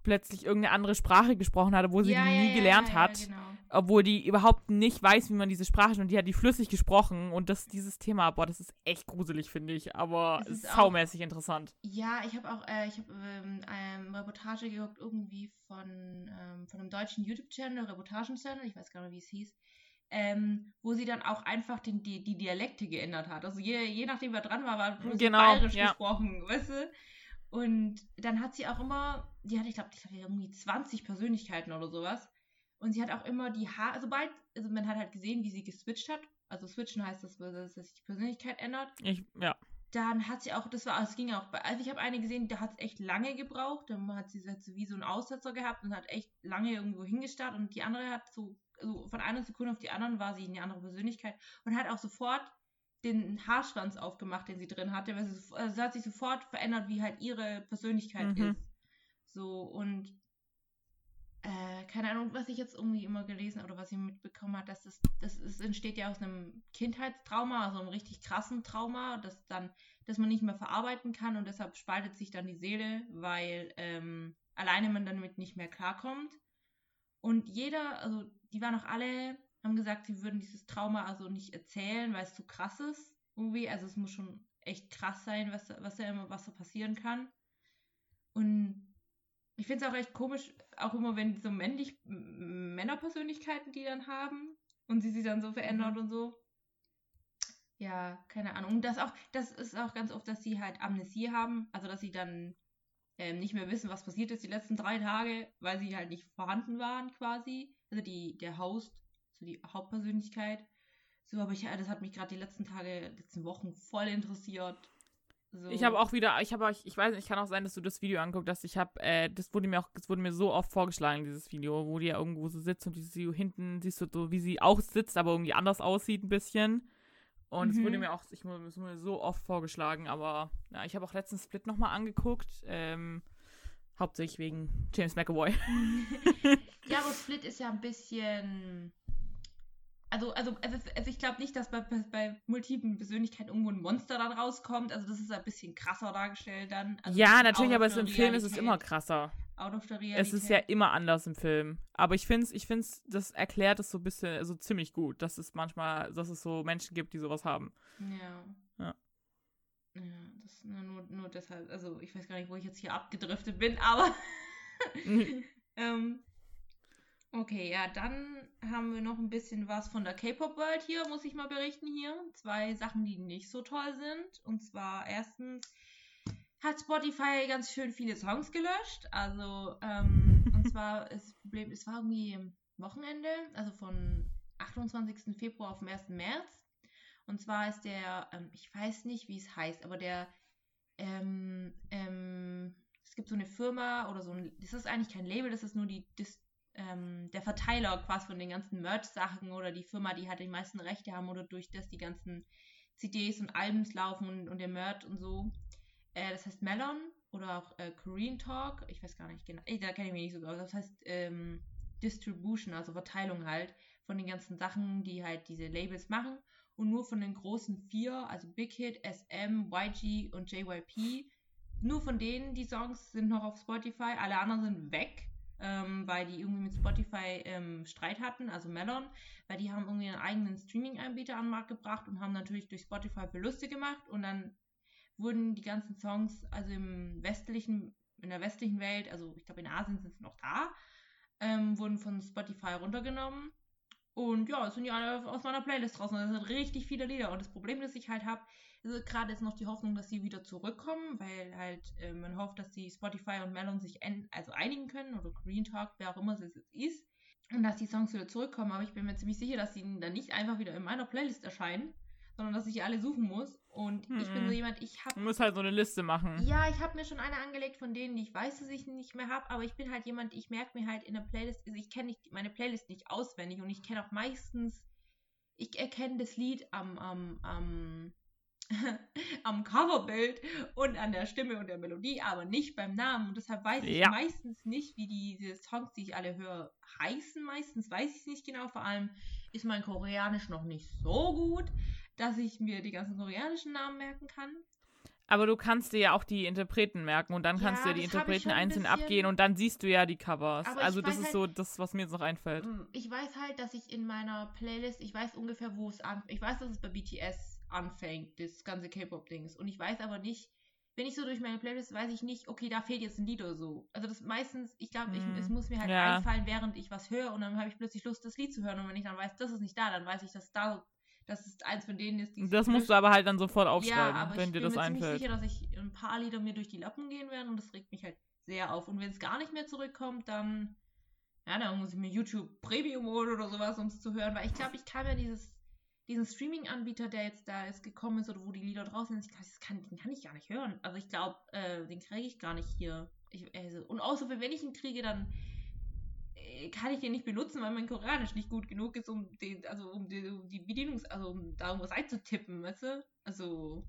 plötzlich irgendeine andere Sprache gesprochen hat, obwohl sie ja, die nie ja, gelernt hat genau. Obwohl die überhaupt nicht weiß, wie man diese Sprache und die hat die flüssig gesprochen und das dieses Thema, boah, das ist echt gruselig, finde ich, aber Es ist saumäßig interessant. Ja, ich habe auch, äh, ich habe ähm, eine Reportage geguckt, irgendwie von, ähm, von einem deutschen YouTube-Channel, Reportagen-Channel, ich weiß gar nicht, wie es hieß, ähm, wo sie dann auch einfach den, die, die Dialekte geändert hat. Also je, je nachdem, wer dran war, war Genau, bayerisch ja. gesprochen, weißt du? Und dann hat sie auch immer, die hatte, ich glaube, die hatte irgendwie 20 Persönlichkeiten oder sowas. Und sie hat auch immer die Haare, sobald, also man hat halt gesehen, wie sie geswitcht hat. Also switchen heißt, dass, dass sich die Persönlichkeit ändert Ich, ja. dann hat sie auch, das war, es ging auch, bei- also ich habe eine gesehen, da hat es echt lange gebraucht, dann hat sie, hat sie wie so einen Aussetzer gehabt und hat echt lange irgendwo hingestarrt und die andere hat so, also von einer Sekunde auf die anderen war sie eine andere Persönlichkeit und hat auch sofort den Haarschwanz aufgemacht, den sie drin hatte, weil sie, so- also sie hat sich sofort verändert, wie halt ihre Persönlichkeit Mhm. ist. So, und äh, keine Ahnung, was ich jetzt irgendwie immer gelesen oder was ich mitbekommen habe, dass das, das ist, entsteht ja aus einem Kindheitstrauma, also einem richtig krassen Trauma, das dann, dass man nicht mehr verarbeiten kann und deshalb spaltet sich dann die Seele, weil ähm, alleine man damit nicht mehr klarkommt. Und jeder, also die waren auch alle, haben gesagt, sie würden dieses Trauma also nicht erzählen, weil es zu krass ist. Irgendwie, also es muss schon echt krass sein, was, was da immer, was da passieren kann. Und ich finde es auch echt komisch, auch immer wenn so männlich Männerpersönlichkeiten, die dann haben und sie sich dann so verändert mhm. und so. Ja, keine Ahnung. Und das auch, das ist auch ganz oft, dass sie halt Amnesie haben, also dass sie dann ähm, nicht mehr wissen, was passiert ist die letzten drei Tage, weil sie halt nicht vorhanden waren quasi. Also die, der Host, so die Hauptpersönlichkeit. So, aber ich, das hat mich gerade die letzten Tage, letzten Wochen voll interessiert. So. Ich habe auch wieder, ich habe ich weiß nicht, kann auch sein, dass du das Video anguckt hast. Ich habe, äh, das wurde mir auch, das wurde mir so oft vorgeschlagen, dieses Video, wo die ja irgendwo so sitzt und die sie hinten siehst du so, wie sie auch sitzt, aber irgendwie anders aussieht ein bisschen. Und es mhm. wurde mir auch, ich wurde mir so oft vorgeschlagen, aber ja, ich habe auch letztens Split nochmal angeguckt. Ähm, hauptsächlich wegen James McAvoy. ja, aber Split ist ja ein bisschen also, also, also, also ich glaube nicht, dass bei, bei multiplen Persönlichkeiten irgendwo ein Monster dann rauskommt. Also das ist ein bisschen krasser dargestellt dann. Also ja, natürlich, aber im Film ist es immer krasser. Out of the Realität. Es ist ja immer anders im Film. Aber ich finde es, ich find's, das erklärt es so ein bisschen, also ziemlich gut, dass es manchmal, dass es so Menschen gibt, die sowas haben. Ja. Ja. Ja, das nur, nur deshalb, also ich weiß gar nicht, wo ich jetzt hier abgedriftet bin, aber ähm, Okay, ja, dann haben wir noch ein bisschen was von der K-Pop-World hier, muss ich mal berichten hier. Zwei Sachen, die nicht so toll sind. Und zwar erstens hat Spotify ganz schön viele Songs gelöscht. Also, ähm, und zwar das Problem, es war irgendwie Wochenende, also von 28. Februar auf den 1. März. Und zwar ist der, ähm, ich weiß nicht, wie es heißt, aber der, ähm, ähm, es gibt so eine Firma oder so ein, das ist eigentlich kein Label, das ist nur die Dis ähm, der Verteiler quasi von den ganzen Merch-Sachen oder die Firma, die halt die meisten Rechte haben oder durch das die ganzen CDs und Albums laufen und, und der Merch und so. Äh, das heißt Melon oder auch äh, Korean Talk. Ich weiß gar nicht genau. Ey, da kenne ich mich nicht so aus. Das heißt ähm, Distribution, also Verteilung halt von den ganzen Sachen, die halt diese Labels machen. Und nur von den großen vier, also Big Hit, SM, YG und JYP, nur von denen die Songs sind noch auf Spotify. Alle anderen sind weg ähm, weil die irgendwie mit Spotify ähm, Streit hatten, also Melon, weil die haben irgendwie einen eigenen Streaming-Anbieter an den Markt gebracht und haben natürlich durch Spotify Verluste gemacht und dann wurden die ganzen Songs, also im westlichen, in der westlichen Welt, also ich glaube in Asien sind sie noch da, ähm, wurden von Spotify runtergenommen. Und ja, es sind ja alle aus meiner Playlist draußen. Das sind richtig viele Lieder. Und das Problem, das ich halt habe, ist gerade jetzt noch die Hoffnung, dass sie wieder zurückkommen, weil halt äh, man hofft, dass die Spotify und Melon sich also einigen können oder Green Talk, wer auch immer es jetzt ist. Und dass die Songs wieder zurückkommen. Aber ich bin mir ziemlich sicher, dass sie dann nicht einfach wieder in meiner Playlist erscheinen, sondern dass ich alle suchen muss. Und hm. ich bin so mhm. jemand, ich habe. Du musst halt so eine Liste machen. Ja, ich habe mir schon eine angelegt von denen, die ich weiß, dass ich nicht mehr habe, aber ich bin halt jemand, ich merke mir halt in der Playlist, also ich kenne meine Playlist nicht auswendig und ich kenne auch meistens, ich erkenne das Lied am, am, am am Coverbild und an der Stimme und der Melodie, aber nicht beim Namen. Und deshalb weiß ich ja. meistens nicht, wie diese Songs, die ich alle höre, heißen. Meistens weiß ich es nicht genau. Vor allem ist mein Koreanisch noch nicht so gut, dass ich mir die ganzen koreanischen Namen merken kann. Aber du kannst dir ja auch die Interpreten merken und dann ja, kannst du ja die Interpreten einzeln ein abgehen und dann siehst du ja die Covers. Also das ist halt, so das, was mir jetzt noch einfällt. Mm, ich weiß halt, dass ich in meiner Playlist, ich weiß ungefähr, wo es an. Ich weiß, dass es bei BTS anfängt, das ganze K-Pop-Dings. Und ich weiß aber nicht, wenn ich so durch meine Playlist weiß ich nicht, okay, da fehlt jetzt ein Lied oder so. Also das meistens, ich glaube, mm. es muss mir halt ja. einfallen, während ich was höre und dann habe ich plötzlich Lust, das Lied zu hören. Und wenn ich dann weiß, das ist nicht da, dann weiß ich, dass da dass es eins von denen ist, die Das musst du aber halt dann sofort aufschreiben, ja, wenn dir das einfällt. Ich bin mir sicher, dass ich ein paar Lieder mir durch die Lappen gehen werden und das regt mich halt sehr auf. Und wenn es gar nicht mehr zurückkommt, dann ja, dann muss ich mir YouTube Premium holen oder sowas, um es zu hören, weil ich glaube, ich kann mir dieses diesen Streaming-Anbieter, der jetzt da ist gekommen ist oder wo die Lieder draußen sind, das kann, den kann ich gar nicht hören. Also ich glaube, äh, den kriege ich gar nicht hier. Ich, also, und außer wenn ich ihn kriege, dann äh, kann ich den nicht benutzen, weil mein Koreanisch nicht gut genug ist, um den, also um die, um die Bedienungs-, also um da irgendwas einzutippen, weißt du? Also,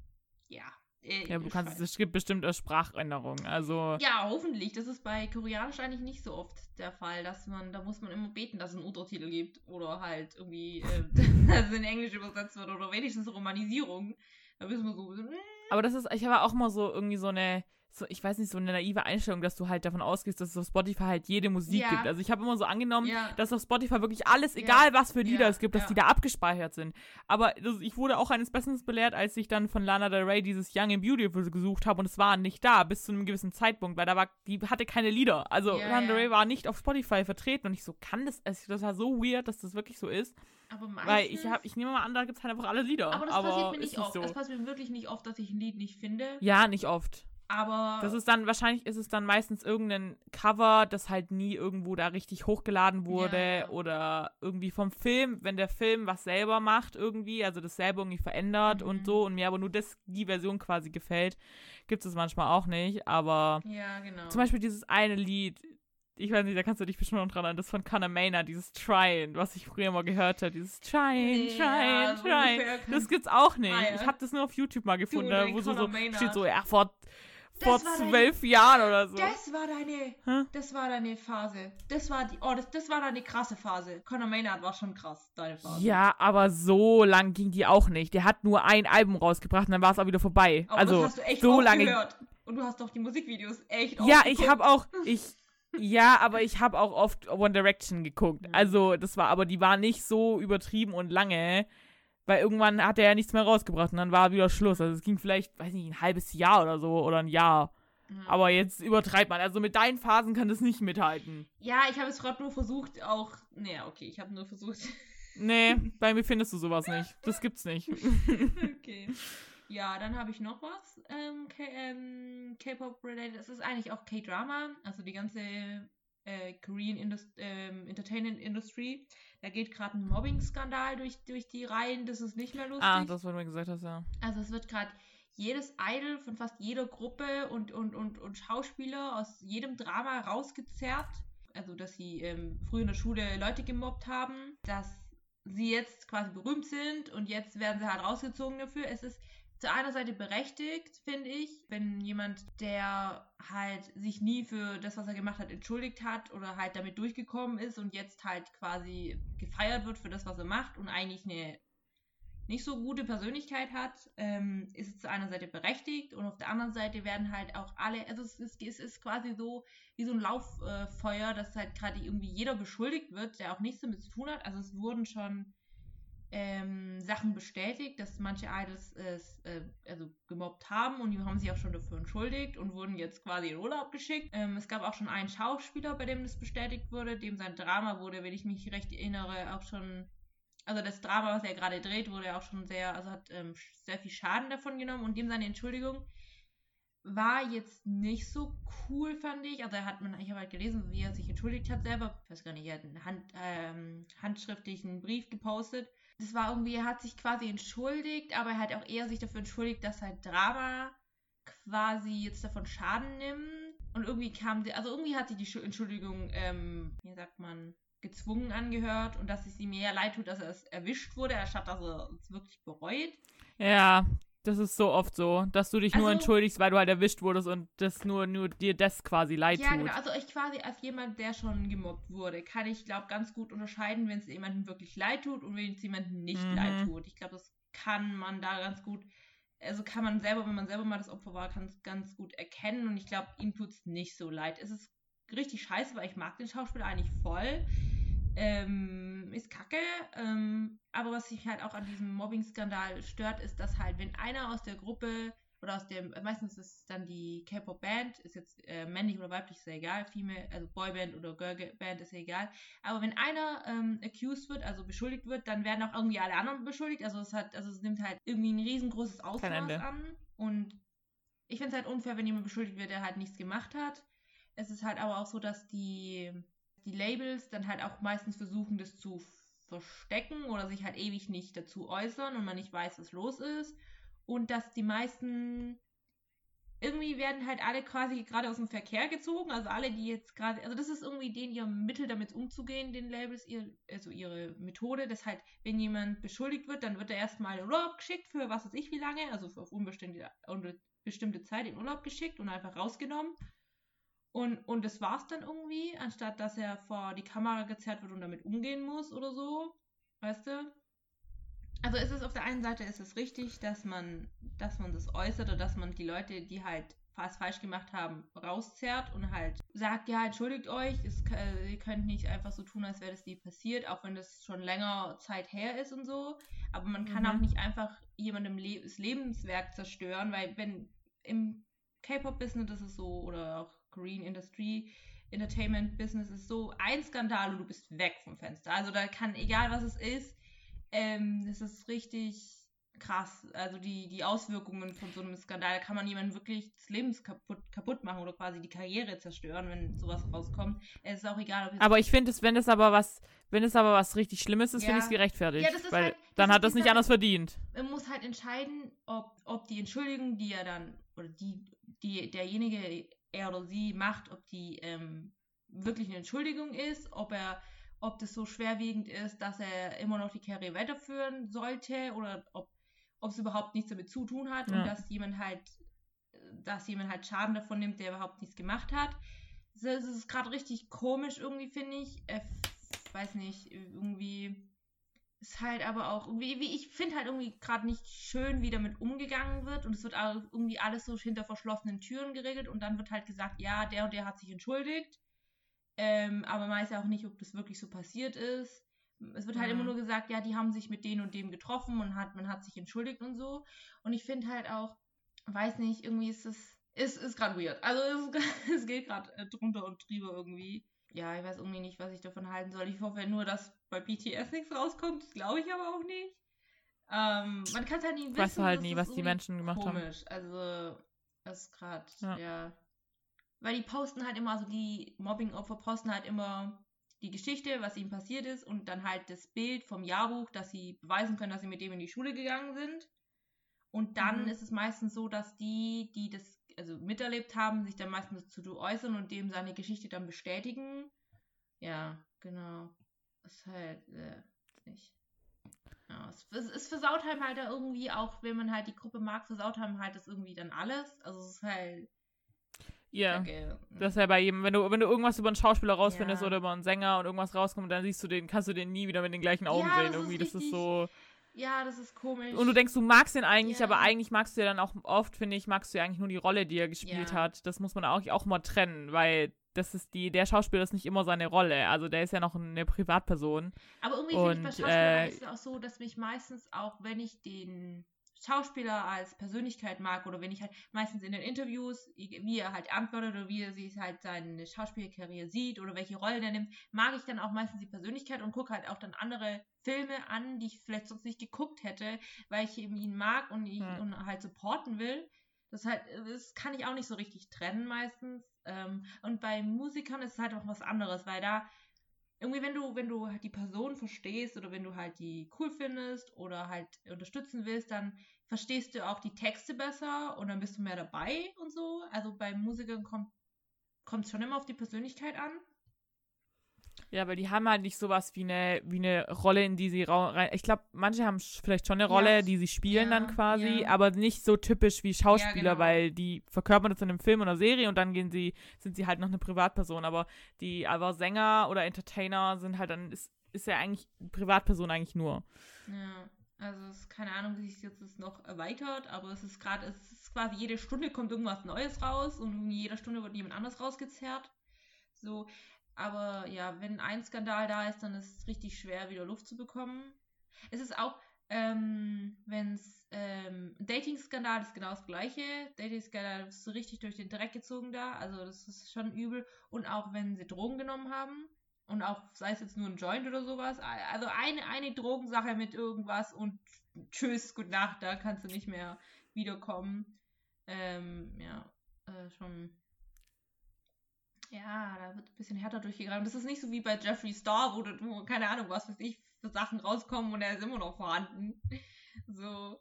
ja. Äh, Ja, du kannst, es gibt bestimmt auch Sprachänderungen. Also, Ja, hoffentlich. Das ist bei Koreanisch eigentlich nicht so oft der Fall, dass man, da muss man immer beten, dass es einen Untertitel gibt oder halt irgendwie, äh, dass es in Englisch übersetzt wird oder wenigstens Romanisierung. Da wissen wir so, mm, aber das ist, ich habe auch immer so irgendwie so eine, so, ich weiß nicht, so eine naive Einstellung, dass du halt davon ausgehst, dass es auf Spotify halt jede Musik Ja. gibt. Also ich habe immer so angenommen, ja, dass auf Spotify wirklich alles, Ja. egal was für Lieder es gibt, dass die da abgespeichert sind. Aber das, ich wurde auch eines Besseren belehrt, als ich dann von Lana Del Rey dieses Young and Beautiful gesucht habe und es war nicht da bis zu einem gewissen Zeitpunkt, weil da war, die hatte keine Lieder. Also Lana Del. Rey war nicht auf Spotify vertreten und ich so, kann das, das war so weird, dass das wirklich so ist. aber meistens, Weil ich habe, ich nehme mal an, da gibt es halt einfach alle Lieder. aber das passiert mir nicht oft. so. Das passiert mir wirklich nicht oft, dass ich ein Lied nicht finde. Ja, nicht oft. Aber Das ist dann, wahrscheinlich ist es dann meistens irgendein Cover, das halt nie irgendwo da richtig hochgeladen wurde Ja. oder irgendwie vom Film, wenn der Film was selber macht irgendwie, also das selber irgendwie verändert Mhm. und so und mir aber nur das, die Version quasi gefällt, gibt es manchmal auch nicht, aber ja, genau. zum Beispiel dieses eine Lied, ich weiß nicht, da kannst du dich bestimmt noch dran erinnern, das von Conor Maynard, dieses Tryin, was ich früher mal gehört habe, dieses Tryin, Nee, Tryin, ja, so Tryin. kann- Das gibt's auch nicht. Ah, ja. Ich habe das nur auf YouTube mal gefunden, da den wo so, so Maynard. steht so, ja, vor, zwölf Jahren oder so. Das war deine, Hä? das war deine Phase. Das war die, oh, das, das war deine krasse Phase. Conor Maynard war schon krass, deine Phase. Ja, aber so lang ging die auch nicht. Der hat nur ein Album rausgebracht und dann war es auch wieder vorbei. Aber also das hast du echt so lange. gehört. Und du hast doch die Musikvideos echt oft Ja, ich habe auch ich ja, aber ich habe auch oft One Direction geguckt. Also, das war aber die war nicht so übertrieben und lange, weil irgendwann hat er ja nichts mehr rausgebracht und dann war wieder Schluss. Also, es ging vielleicht, weiß nicht, ein halbes Jahr oder so oder ein Jahr. Mhm. Aber jetzt übertreibt man. Also mit deinen Phasen kann das nicht mithalten. Ja, ich habe es gerade nur versucht, auch. Naja, okay, ich habe nur versucht. Nee, bei mir findest du sowas nicht. Das gibt's nicht. okay. Ja, dann habe ich noch was. Ähm, ähm, K-Pop-related. Es ist eigentlich auch K-Drama. Also die ganze äh, Korean Indus ähm, Entertainment Industry. Da geht gerade ein Mobbing-Skandal durch, durch die Reihen. Das ist nicht mehr lustig. ah, das, was du mir gesagt hast, ja. Also es wird gerade jedes Idol von fast jeder Gruppe und, und, und, und Schauspieler aus jedem Drama rausgezerrt. Also dass sie ähm, früher in der Schule Leute gemobbt haben, dass sie jetzt quasi berühmt sind und jetzt werden sie halt rausgezogen dafür. Es ist zu einer Seite berechtigt, finde ich, wenn jemand, der halt sich nie für das, was er gemacht hat, entschuldigt hat oder halt damit durchgekommen ist und jetzt halt quasi gefeiert wird für das, was er macht und eigentlich eine nicht so gute Persönlichkeit hat, ähm, ist es zu einer Seite berechtigt und auf der anderen Seite werden halt auch alle, also es ist, es ist quasi so wie so ein Lauffeuer, dass halt gerade irgendwie jeder beschuldigt wird, der auch nichts damit zu tun hat. Also es wurden schon ähm, Sachen bestätigt, dass manche Idols es äh, also gemobbt haben und die haben sich auch schon dafür entschuldigt und wurden jetzt quasi in Urlaub geschickt. Ähm, es gab auch schon einen Schauspieler, bei dem das bestätigt wurde, dem sein Drama wurde, wenn ich mich recht erinnere, auch schon also das Drama, was er gerade dreht, wurde auch schon sehr, also hat ähm, sehr viel Schaden davon genommen und dem seine Entschuldigung war jetzt nicht so cool, fand ich. Also er hat man, ich habe halt gelesen, wie er sich entschuldigt hat selber. Ich weiß gar nicht, er hat einen Hand, ähm, handschriftlichen Brief gepostet. Das war irgendwie, er hat sich quasi entschuldigt, aber er hat auch eher sich dafür entschuldigt, dass sein Drama quasi jetzt davon Schaden nimmt. Und irgendwie kam sie, also irgendwie hat sich die Schu- Entschuldigung, ähm, wie sagt man, gezwungen angehört und dass es ihm eher leid tut, dass er es erwischt wurde, anstatt dass er es wirklich bereut. Ja, das ist so oft so, dass du dich nur Also- entschuldigst, weil du halt erwischt wurdest und das nur, nur dir das quasi leid ja, tut. genau. Also ich quasi als jemand, der schon gemobbt wurde, kann ich, glaube ganz gut unterscheiden, wenn es jemandem wirklich leid tut und wenn es jemandem nicht Mhm. leid tut. Ich glaube, das kann man da ganz gut, also kann man selber, wenn man selber mal das Opfer war, kann es ganz gut erkennen und ich glaube, ihm tut es nicht so leid. Es ist richtig scheiße, weil ich mag den Schauspieler eigentlich voll. Ähm, ist kacke. Ähm, aber was sich halt auch an diesem Mobbing-Skandal stört, ist, dass halt, wenn einer aus der Gruppe oder aus dem, meistens ist es dann die K-Pop-Band, ist jetzt äh, männlich oder weiblich, ist ja egal, Female, also Boyband oder Girlband ist ja egal. Aber wenn einer ähm, accused wird, also beschuldigt wird, dann werden auch irgendwie alle anderen beschuldigt. Also es hat, also es nimmt halt irgendwie ein riesengroßes Ausmaß an. Und ich finde es halt unfair, wenn jemand beschuldigt wird, der halt nichts gemacht hat. Es ist halt aber auch so, dass die, die Labels dann halt auch meistens versuchen, das zu verstecken oder sich halt ewig nicht dazu äußern und man nicht weiß, was los ist. Und dass die meisten irgendwie werden halt alle quasi gerade aus dem Verkehr gezogen. Also alle, die jetzt gerade, also das ist irgendwie denen ihr Mittel, damit umzugehen, den Labels, ihr, also ihre Methode, dass halt, wenn jemand beschuldigt wird, dann wird er erstmal in Urlaub geschickt für was weiß ich wie lange, also für auf unbestimmte, unbe- bestimmte Zeit in Urlaub geschickt und einfach rausgenommen. Und, und das war's dann irgendwie, anstatt dass er vor die Kamera gezerrt wird und damit umgehen muss oder so. Weißt du? Also ist es auf der einen Seite ist es richtig, dass man, dass man das äußert oder dass man die Leute, die halt was falsch gemacht haben, rauszerrt und halt sagt, ja, entschuldigt euch, es, äh, ihr könnt nicht einfach so tun, als wäre das nie passiert, auch wenn das schon länger Zeit her ist und so. Aber man kann mhm. auch nicht einfach jemandem Le das Lebenswerk zerstören, weil wenn im K-Pop-Business ist es so, oder auch Green Industry, Entertainment Business ist so, ein Skandal und du bist weg vom Fenster. Also da kann, egal was es ist, ähm, das ist richtig krass. Also die, die Auswirkungen von so einem Skandal, da kann man jemanden wirklich das Leben kaputt, kaputt machen oder quasi die Karriere zerstören, wenn sowas rauskommt. Es ist auch egal, ob Aber ich finde es, wenn es aber was, wenn es aber was richtig Schlimmes ist, ja. finde ich es gerechtfertigt. Ja, das ist weil halt, dann hat das nicht anders verdient. Man muss halt entscheiden, ob, ob die Entschuldigung, die er dann, oder die, die derjenige, er oder sie macht, ob die ähm, wirklich eine Entschuldigung ist, ob er ob das so schwerwiegend ist, dass er immer noch die Karriere weiterführen sollte oder ob ob es überhaupt nichts damit zu tun hat ja. und dass jemand halt, dass jemand halt Schaden davon nimmt, der überhaupt nichts gemacht hat. Das ist gerade richtig komisch irgendwie, finde ich. Äh, weiß nicht, irgendwie ist halt aber auch irgendwie, wie ich finde halt irgendwie gerade nicht schön, wie damit umgegangen wird und es wird auch irgendwie alles so hinter verschlossenen Türen geregelt und dann wird halt gesagt, ja, der und der hat sich entschuldigt, ähm, aber man weiß ja auch nicht, ob das wirklich so passiert ist es wird halt mhm. immer nur gesagt, ja, die haben sich mit denen und dem getroffen und hat, man hat sich entschuldigt und so. Und ich finde halt auch, weiß nicht, irgendwie ist es, ist, ist gerade weird. Also es, es geht gerade äh, drunter und drüber irgendwie. Ja, ich weiß irgendwie nicht, was ich davon halten soll. Ich hoffe nur, dass bei BTS nichts rauskommt. Das glaube ich aber auch nicht. Ähm, man kann es halt nie wissen. Weißt du halt nie, was die Menschen gemacht komisch. haben. Also, das ist gerade, ja. ja. Weil die posten halt immer, also die Mobbing-Opfer posten halt immer die Geschichte, was ihnen passiert ist und dann halt das Bild vom Jahrbuch, dass sie beweisen können, dass sie mit dem in die Schule gegangen sind. Und dann mhm. ist es meistens so, dass die, die das also miterlebt haben, sich dann meistens dazu äußern und dem seine Geschichte dann bestätigen. Ja, genau. Das ist halt äh, nicht. Ja, es, es, es versaut halt halt irgendwie auch, wenn man halt die Gruppe mag, versaut halt halt das irgendwie dann alles. Also es ist halt ja. Okay. Das ist ja bei jedem, wenn du, wenn du irgendwas über einen Schauspieler rausfindest ja. oder über einen Sänger und irgendwas rauskommt, dann siehst du den, kannst du den nie wieder mit den gleichen Augen ja, sehen. Irgendwie, das ist so. Ja, das ist komisch. Und du denkst, du magst ihn eigentlich, ja. aber eigentlich magst du ja dann auch oft, finde ich, magst du ja eigentlich nur die Rolle, die er gespielt ja. hat. Das muss man auch, auch mal trennen, weil das ist die, der Schauspieler ist nicht immer seine Rolle. Also der ist ja noch eine Privatperson. Aber irgendwie finde ich bei Schauspielern äh, ist es auch so, dass mich meistens auch, wenn ich den Schauspieler als Persönlichkeit mag oder wenn ich halt meistens in den Interviews, wie er halt antwortet oder wie er sich halt seine Schauspielkarriere sieht oder welche Rolle er nimmt, mag ich dann auch meistens die Persönlichkeit und gucke halt auch dann andere Filme an, die ich vielleicht sonst nicht geguckt hätte, weil ich eben ihn mag und ihn und halt supporten will. Das halt, das kann ich auch nicht so richtig trennen meistens. Ähm, und bei Musikern ist es halt auch was anderes, weil da irgendwie, wenn du, wenn du halt die Person verstehst oder wenn du halt die cool findest oder halt unterstützen willst, dann verstehst du auch die Texte besser und dann bist du mehr dabei und so. Also bei Musikern kommt es schon immer auf die Persönlichkeit an. Ja, weil die haben halt nicht sowas wie eine, wie eine Rolle, in die sie rein. Ich glaube, manche haben vielleicht schon eine Rolle, ja. die sie spielen ja, dann quasi, ja. aber nicht so typisch wie Schauspieler, genau. weil die verkörpern das in einem Film oder Serie und dann gehen sie, sind sie halt noch eine Privatperson. Aber die aber Sänger oder Entertainer sind halt dann, ist, ist ja eigentlich Privatperson eigentlich nur. Ja. Also es ist keine Ahnung, wie sich jetzt das noch erweitert, aber es ist gerade, es ist quasi jede Stunde kommt irgendwas Neues raus und in jeder Stunde wird jemand anders rausgezerrt. So, aber ja, wenn ein Skandal da ist, dann ist es richtig schwer, wieder Luft zu bekommen. Es ist auch, ähm, wenn es ähm, Dating-Skandal ist genau das gleiche. Dating-Skandal ist so richtig durch den Dreck gezogen da. Also das ist schon übel. Und auch wenn sie Drogen genommen haben. Und auch, sei es jetzt nur ein Joint oder sowas. Also eine, eine Drogensache mit irgendwas und tschüss, gut Nacht, da kannst du nicht mehr wiederkommen. Ähm, ja, äh, schon ja, da wird ein bisschen härter durchgegangen. Das ist nicht so wie bei Jeffree Star, wo, du, wo keine Ahnung, was weiß ich, für Sachen rauskommen und er ist immer noch vorhanden. So.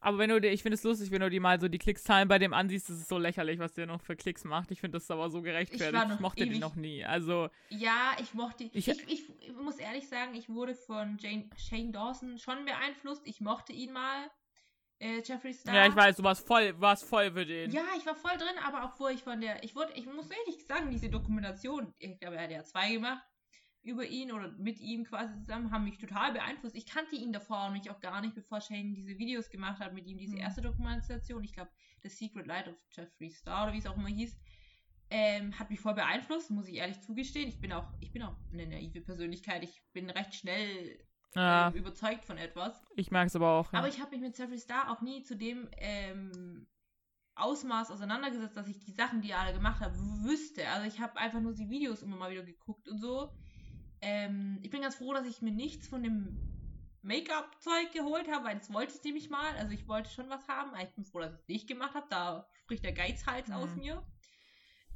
Aber wenn du dir, ich finde es lustig, wenn du dir mal so die Klickszahlen bei dem ansiehst, das ist so lächerlich, was der noch für Klicks macht. Ich finde das aber so gerechtfertigt. Ich, ich mochte ewig, die noch nie. Also. Ja, ich mochte. Ich, ich, ich, ich muss ehrlich sagen, ich wurde von Jane, Shane Dawson schon beeinflusst. Ich mochte ihn mal. Äh, Jeffree Star. Ja, ich weiß, du warst voll, warst voll für den. Ja, ich war voll drin, aber auch wo ich von der, ich wurde, ich muss ehrlich sagen, diese Dokumentation, ich glaube, er hat ja zwei gemacht, über ihn oder mit ihm quasi zusammen, haben mich total beeinflusst. Ich kannte ihn davor und mich auch gar nicht, bevor Shane diese Videos gemacht hat mit ihm, diese Mhm. erste Dokumentation, ich glaube, The Secret Light of Jeffree Star oder wie es auch immer hieß, ähm, hat mich voll beeinflusst, muss ich ehrlich zugestehen. Ich bin auch, ich bin auch eine naive Persönlichkeit. Ich bin recht schnell Ja, ähm, überzeugt von etwas. ich merke es aber auch. Ja. Aber ich habe mich mit Jeffree Star auch nie zu dem ähm, Ausmaß auseinandergesetzt, dass ich die Sachen, die er alle gemacht hat, wüsste. Also ich habe einfach nur die Videos immer mal wieder geguckt und so. Ähm, ich bin ganz froh, dass ich mir nichts von dem Make-up-Zeug geholt habe, weil das wollte ich nämlich mal. Also ich wollte schon was haben, aber ich bin froh, dass ich es nicht gemacht habe. Da spricht der Geizhals Mhm. aus mir.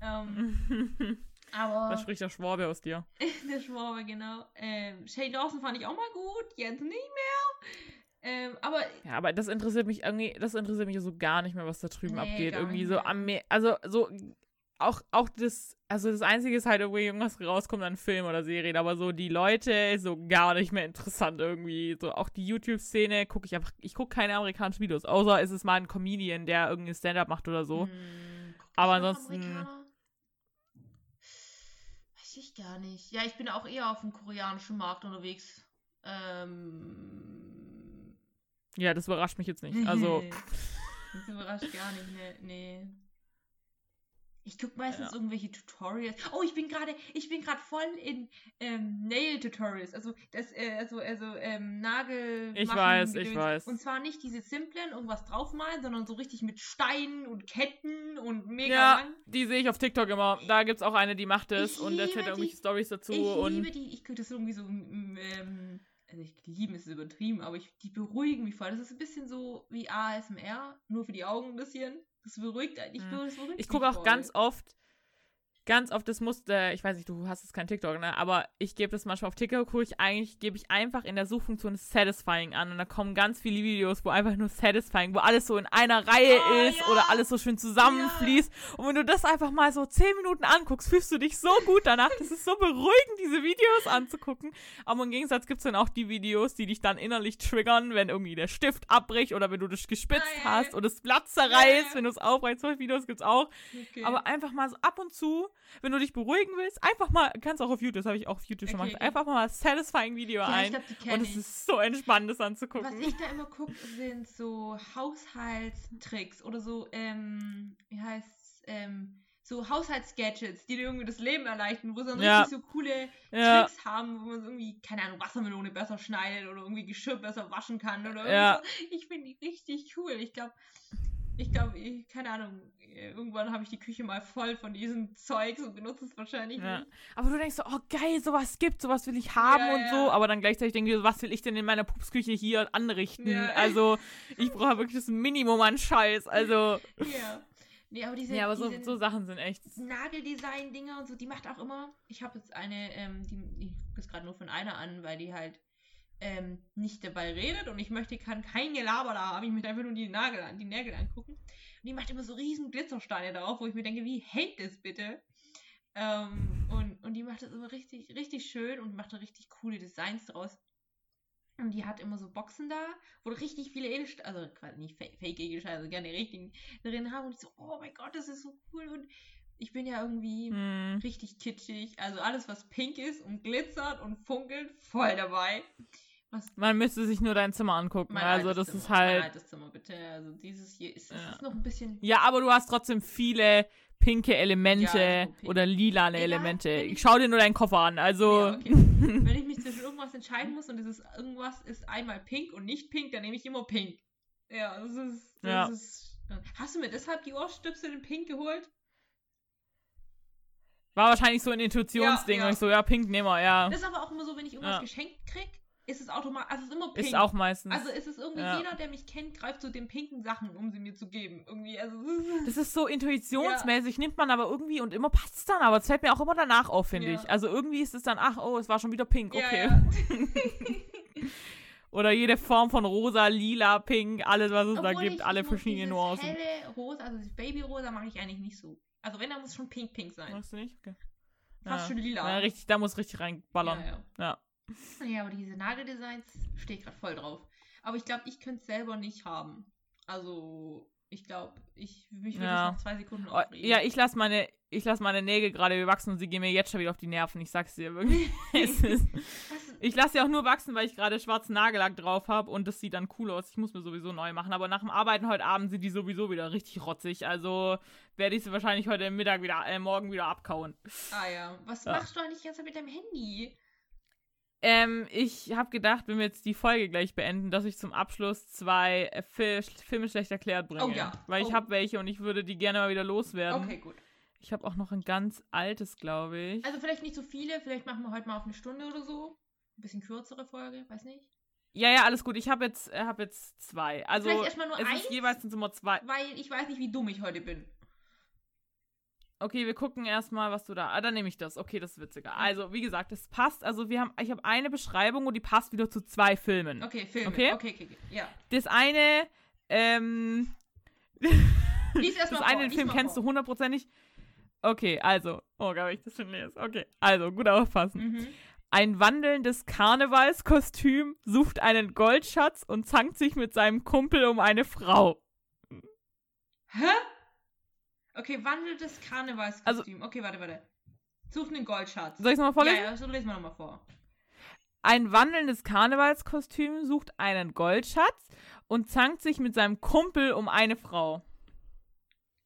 Ähm, aber da spricht der Schwabe aus dir. der Schwabe, genau. Ähm, Shane Dawson fand ich auch mal gut, jetzt nicht mehr. Ähm, aber Ja, aber das interessiert mich irgendwie, das interessiert mich so gar nicht mehr, was da drüben Nee, abgeht. Irgendwie so am Meer, also so auch, auch das, also das Einzige ist halt irgendwie irgendwas rauskommt an Film oder Serien, aber so die Leute ist so gar nicht mehr interessant irgendwie. So auch die YouTube-Szene gucke ich einfach, ich gucke keine amerikanischen Videos, außer ist es mal ein Comedian, der irgendwie Stand-up macht oder so. Hm, Aber ansonsten- Amerikaner? Ich gar nicht. Ja, ich bin auch eher auf dem koreanischen Markt unterwegs. Ähm. Ja, das überrascht mich jetzt nicht. Also, das überrascht gar nicht, ne, nee. Ich gucke meistens Ja. irgendwelche Tutorials. Oh, ich bin gerade, ich bin gerade voll in ähm, Nail Tutorials. Also das, äh, also, also ähm, Nagel. Ich weiß, ich weiß. Und zwar nicht diese simplen, irgendwas draufmalen, sondern so richtig mit Steinen und Ketten und mega ja, lang. die sehe ich auf TikTok immer. Da gibt es auch eine, die macht es und erzählt liebe irgendwelche die- Stories dazu Ich und liebe die, ich könnte das irgendwie so, ähm, also ich lieben ist übertrieben, aber ich, die beruhigen mich voll. Das ist ein bisschen so wie ASMR, nur für die Augen ein bisschen. Das beruhigt eigentlich. Mhm. Das beruhigt Ich gucke auch voll. ganz oft, ganz oft das Muster, ich weiß nicht, du hast jetzt kein TikTok, ne? Aber ich gebe das manchmal auf TikTok, gucke ich eigentlich, gebe ich einfach in der Suchfunktion Satisfying an und da kommen ganz viele Videos, wo einfach nur Satisfying, wo alles so in einer Reihe Oh, ist ja. oder alles so schön zusammenfließt. Und wenn du das einfach mal so zehn Minuten anguckst, fühlst du dich so gut danach. Das ist so beruhigend, diese Videos anzugucken. Aber im Gegensatz gibt es dann auch die Videos, die dich dann innerlich triggern, wenn irgendwie der Stift abbricht oder wenn du dich gespitzt ja, hast ja. oder das Blatt zerreißt, Ja. wenn du es aufreißt. Solche Videos gibt's auch. Okay. Aber einfach mal so ab und zu, wenn du dich beruhigen willst, einfach mal, kannst auch auf YouTube, das habe ich auch auf YouTube schon Okay, gemacht, okay. einfach mal ein satisfying Video ja, ich ein. glaube, die Und es ich. ist so entspannend, das Was anzugucken. ich da immer gucke, sind so Haushaltstricks oder so, ähm, wie heißt ähm, so Haushaltsgadgets, die dir irgendwie das Leben erleichtern, wo sie dann Ja. richtig so coole Ja. Tricks haben, wo man irgendwie, keine Ahnung, Wassermelone besser schneidet oder irgendwie Geschirr besser waschen kann oder Ja. irgendwie so. Ich finde die richtig cool. Ich glaube, ich glaube, ich- keine Ahnung, irgendwann habe ich die Küche mal voll von diesem Zeug und benutze es wahrscheinlich Ja. nicht. Aber du denkst so, oh geil, sowas gibt, sowas will ich haben Ja, und ja. so, aber dann gleichzeitig denkst du, was will ich denn in meiner Pupsküche hier anrichten? Also, ich brauche wirklich das Minimum an Scheiß. Also, Ja. Nee, aber diese, ja, aber so, diese so Sachen sind echt. Nageldesign-Dinger und so, die macht auch immer. Ich habe jetzt eine, ähm, die, ich gucke es gerade nur von einer an, weil die halt ähm, nicht dabei redet und ich möchte, kann kein Gelaber da haben. Ich möchte einfach nur die Nagel an, die Nägel angucken. Und die macht immer so riesen Glitzersteine drauf, wo ich mir denke, wie hält das bitte? Ähm, und, und die macht das immer richtig, richtig schön und macht da richtig coole Designs draus. Und die hat immer so Boxen da, wo richtig viele Edelsteine, also quasi nicht Fa- Fake Edelsteine, also gerne richtigen drin haben. Und ich so, oh mein Gott, das ist so cool. Und ich bin ja irgendwie Hm. richtig kitschig. Also alles, was pink ist und glitzert und funkelt, voll dabei. Was Man müsste sich nur dein Zimmer angucken. mein also, das Zimmer, ist Mein halt. altes Zimmer, bitte. Also dieses hier ist, Ja. ist noch ein bisschen. Ja, aber du hast trotzdem viele pinke Elemente Ja, okay. oder lilane Egal, Elemente. Ich schau dir nur deinen Koffer an. Also. Ja, okay. Wenn ich mich zwischen irgendwas entscheiden muss und dieses irgendwas ist einmal pink und nicht pink, dann nehme ich immer pink. Ja, das ist. Das Ja. ist hast du mir deshalb die Ohrstöpsel in pink geholt? War wahrscheinlich so ein Intuitionsding. Ja, ja. Und ich so, ja, pink nehmen wir, ja. Das ist aber auch immer so, wenn ich irgendwas Ja. geschenkt krieg, ist es automatisch. Also es ist immer pink. Ist auch meistens. Also ist es irgendwie Ja. jeder, der mich kennt, greift zu den pinken Sachen, um sie mir zu geben. Irgendwie, also es Das ist so intuitionsmäßig, nimmt man aber irgendwie und immer passt es dann, aber es fällt mir auch immer danach auf, finde Ja. ich. Also irgendwie ist es dann, ach, oh, es war schon wieder pink, Ja, okay. ja. Oder jede Form von rosa, lila, pink, alles, was es da Obwohl gibt, ich- alle verschiedene Nuancen. helle Rosa, also das Babyrosa mag ich eigentlich nicht so. Also wenn, dann muss schon pink pink sein. Magst du nicht? Okay. Fast ja. schon lila. Ja, richtig, da muss richtig reinballern. Ja, ja. Aber diese Nageldesigns stehe ich gerade voll drauf. Aber ich glaube, ich könnte es selber nicht haben. Also, ich glaube, ich mich würde Ja. nach zwei Sekunden Oh, aufregen. ja, ich lasse meine, ich lass meine Nägel gerade wachsen und sie gehen mir jetzt schon wieder auf die Nerven. Ich sag's dir wirklich. ist, ich lasse sie auch nur wachsen, weil ich gerade schwarzen Nagellack drauf habe und das sieht dann cool aus. Ich muss mir sowieso neu machen. Aber nach dem Arbeiten heute Abend sind die sowieso wieder richtig rotzig. Also werde ich sie wahrscheinlich heute Mittag wieder, äh, morgen wieder abkauen. ah ja. Was Ja. machst du eigentlich Zeit mit deinem Handy? Ähm, ich habe gedacht, wenn wir jetzt die Folge gleich beenden, dass ich zum Abschluss zwei äh, Fil Filme schlecht erklärt bringe. Oh ja. Weil ich Oh. habe welche und ich würde die gerne mal wieder loswerden. Okay, gut. Ich habe auch noch ein ganz altes, glaube ich. Also vielleicht nicht so viele, vielleicht machen wir heute mal auf eine Stunde oder so. Ein bisschen kürzere Folge, weiß nicht. Ja, ja, alles gut. Ich habe jetzt, äh, hab jetzt zwei. Also Vielleicht erstmal nur es eins? ist jeweils sind es immer zwei. Weil ich weiß nicht, wie dumm ich heute bin. Okay, wir gucken erstmal, was du da. Ah, dann nehme ich das. Okay, das ist witziger. Also, wie gesagt, es passt. Also, wir haben, ich habe eine Beschreibung und die passt wieder zu zwei Filmen. Okay, Filme. Okay. Okay, okay, okay. Ja. Das eine, ähm, Lies erst das eine den Film kennst du vor. hundertprozentig. Okay, also. Oh, Gott, ich das schon lese. Okay, also, gut aufpassen. Mhm. Ein wandelndes Karnevalskostüm sucht einen Goldschatz und zankt sich mit seinem Kumpel um eine Frau. Hä? Okay, wandelndes Karnevalskostüm. okay, warte, warte. Sucht einen Goldschatz. Soll ich es nochmal vorlesen? Ja, ja, so lesen wir nochmal vor. Ein wandelndes Karnevalskostüm sucht einen Goldschatz und zankt sich mit seinem Kumpel um eine Frau.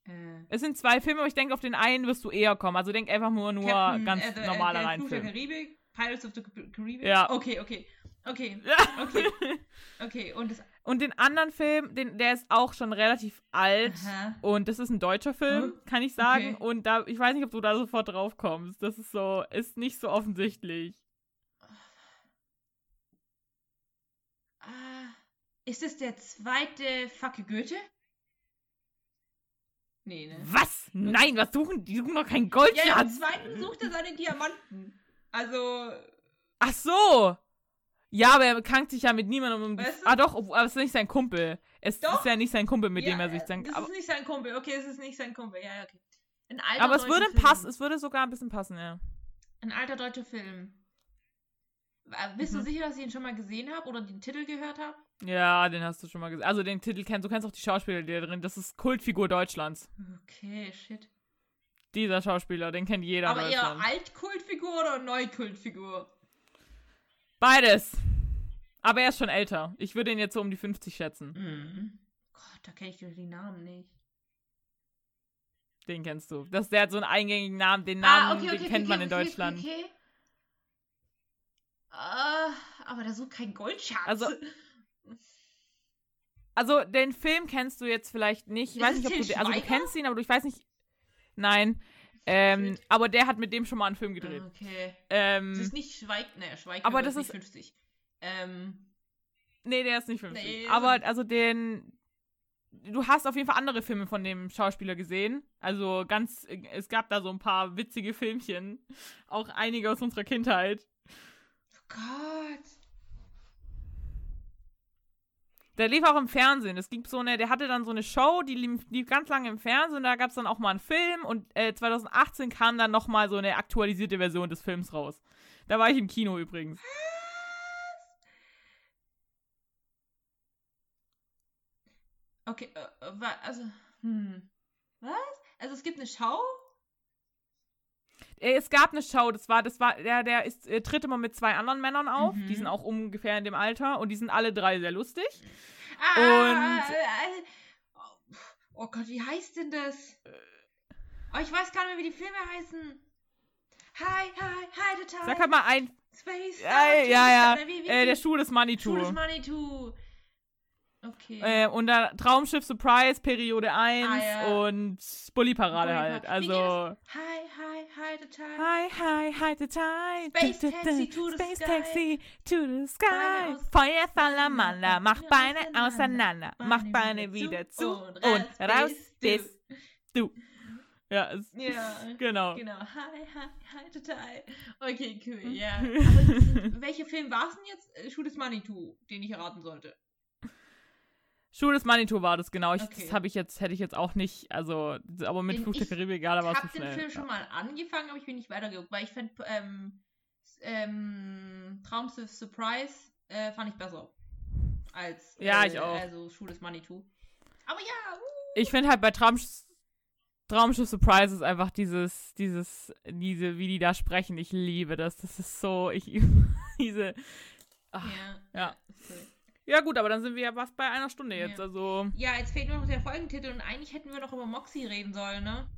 Äh, Es sind zwei Filme, aber ich denke, auf den einen wirst du eher kommen. Also denk einfach nur, nur Captain, ganz äh, normaler der Fluch der. Karibik, Pirates of the Caribbean. Ja. Okay, okay. Okay, Ja. okay, okay. Und das. Und den anderen Film, den, der ist auch schon relativ alt. Aha. Und das ist ein deutscher Film, Hm? kann ich sagen. Okay. Und da, ich weiß nicht, ob du da sofort drauf kommst. Das ist so, ist nicht so offensichtlich. Ah, ist es der zweite Facke Goethe? Nee, ne? Was? Nein, was suchen die? Die suchen doch keinen Goldschatz. ja, im zweiten sucht er seine Diamanten. Also, Ach so. Ja, aber er krankt sich ja mit niemandem um. Weißt du? Ah doch, aber es ist nicht sein Kumpel. Es Doch. ist ja nicht sein Kumpel, mit ja, dem er sich äh, dann. Aber, ist nicht sein Kumpel. Okay, es ist nicht sein Kumpel. Ja, okay. Ein alter aber es würde passen, es würde sogar ein bisschen passen, ja. Ein alter deutscher Film. Äh, Bist du Mhm. sicher, dass ich ihn schon mal gesehen habe oder den Titel gehört habe? Ja, den hast du schon mal gesehen. Also den Titel kennst du, kennst auch die Schauspieler, die da drin. Das ist Kultfigur Deutschlands. Okay, shit. Dieser Schauspieler, den kennt jeder Aber eher. Altkultfigur oder Neukultfigur? Beides. Aber er ist schon älter. Ich würde ihn jetzt so um die 50 schätzen. Mhm. Gott, da kenne ich die Namen nicht. Den kennst du. Das, der hat so einen eingängigen Namen. Den Namen, ah, okay, okay, den kennt okay, man in Deutschland. Okay. Ah, aber da sucht kein Goldschatz. Also, Also, den Film kennst du jetzt vielleicht nicht. Ich Ist weiß nicht, ob du den, Also, du kennst ihn, aber du, ich weiß nicht. Nein. Ähm, aber der hat mit dem schon mal einen Film gedreht. Okay. Ähm, Das ist nicht Schweig, ne, Schweig, aber das ist ist- nicht 50. Ähm, nee, der ist nicht 50. Nee, aber, so- also, den. Du hast auf jeden Fall andere Filme von dem Schauspieler gesehen. Also, ganz. Es gab da so ein paar witzige Filmchen. Auch einige aus unserer Kindheit. oh Gott. Der lief auch im Fernsehen. Es gibt so eine, der hatte dann so eine Show, die lief, lief ganz lange im Fernsehen. Da gab es dann auch mal einen Film und äh, 2018 kam dann noch mal so eine aktualisierte Version des Films raus. Da war ich im Kino übrigens. Okay, äh, äh, also, hm. Was? Also es gibt eine Schau? Äh, Es gab eine Show, das war, das war, der, der ist, äh, tritt immer mit zwei anderen Männern auf. Mhm. Die sind auch ungefähr in dem Alter und die sind alle drei sehr lustig. Ah, Und- äh, äh, oh, oh Gott, wie heißt denn das? Oh, ich weiß gar nicht mehr, wie die Filme heißen. Hi, hi, hi, the time. Sag halt mal ein, Space. ja, Star, ja, ja, Wie, wie, äh, der Schuh des Schuh Manitou. des Manitou. Okay. Äh, und dann Traumschiff Surprise, Periode 1 Ah, ja. und Bulli-Parade halt. Bulli-Parade. Wie Also. Hi, hi, hi, the. Hi, hi, hi, the tide. Space Du. Taxi to the Space sky. Taxi to the sky. Feuer salamander, mach Beine auseinander, mach Beine wieder zu und raus bist du. Ja, es, Ja. genau. Genau. Hi, hi, hi, total. Okay, cool, Hm. ja. Aber welcher Film war es denn jetzt? Äh, Schuh des Manitou, den ich erraten sollte. Schuh des Manitou war das, genau. Ich, Okay. Das habe ich jetzt, hätte ich jetzt auch nicht, also, aber mit Fluch der ich Karibik, ja, da war Ich es zu habe den. Film schon mal angefangen, aber ich bin nicht weitergeguckt, weil ich fand ähm, ähm, Traumschiff Surprise äh, fand ich besser. Als Ja, äh, ich auch. Also Schuh des Manitou. Aber ja, uh. Ich finde halt bei Traumsch Traumschiff Surprises einfach dieses, dieses, diese, wie die da sprechen. Ich liebe das. Das ist so, ich, diese, ach, ja. ja. ist cool. Ja gut, aber dann sind wir ja fast bei einer Stunde jetzt. Ja. Also, Ja, jetzt fehlt nur noch der Folgentitel und eigentlich hätten wir noch über Moxie reden sollen, ne?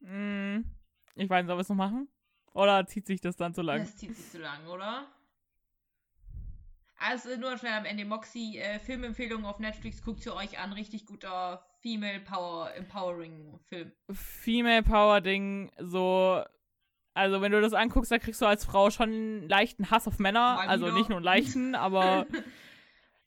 mh, ich weiß nicht, sollen wir es noch machen? Oder zieht sich das dann zu lang? Das zieht sich zu lang, oder? Also nur schnell am Ende Moxie äh, Filmempfehlung auf Netflix guckt ihr euch an, richtig guter Female Power Empowering Film. Female Power Ding, so. Also, wenn du das anguckst, da kriegst du als Frau schon einen leichten Hass auf Männer. Mal also wieder. nicht nur einen leichten, aber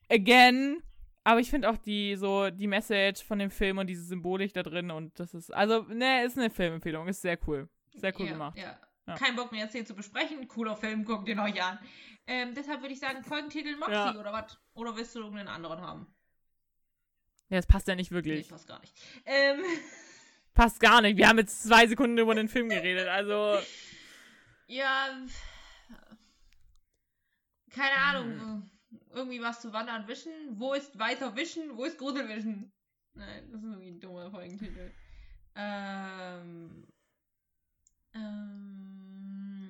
again. Aber ich finde auch die, so, die Message von dem Film und diese Symbolik da drin und das ist, also, ne, ist eine Filmempfehlung, ist sehr cool. Sehr cool ja, gemacht. Ja. Ja. Kein Bock mehr jetzt hier zu besprechen. Cooler Film, guckt ihn euch an. Ähm, deshalb würde ich sagen, Folgentitel Moxie Ja. oder was? Oder willst du irgendeinen anderen haben? Ja, das passt ja nicht Nee, wirklich. passt gar nicht. Ähm, Passt gar nicht. Wir haben jetzt zwei Sekunden über den Film geredet, also. ja. Keine Ahnung. Irgendwie was zu wandern wischen. Wo ist weiter wischen? Wo ist Gruselwischen? Nein, das ist irgendwie ein dummer Folgentitel. Ähm. Ähm.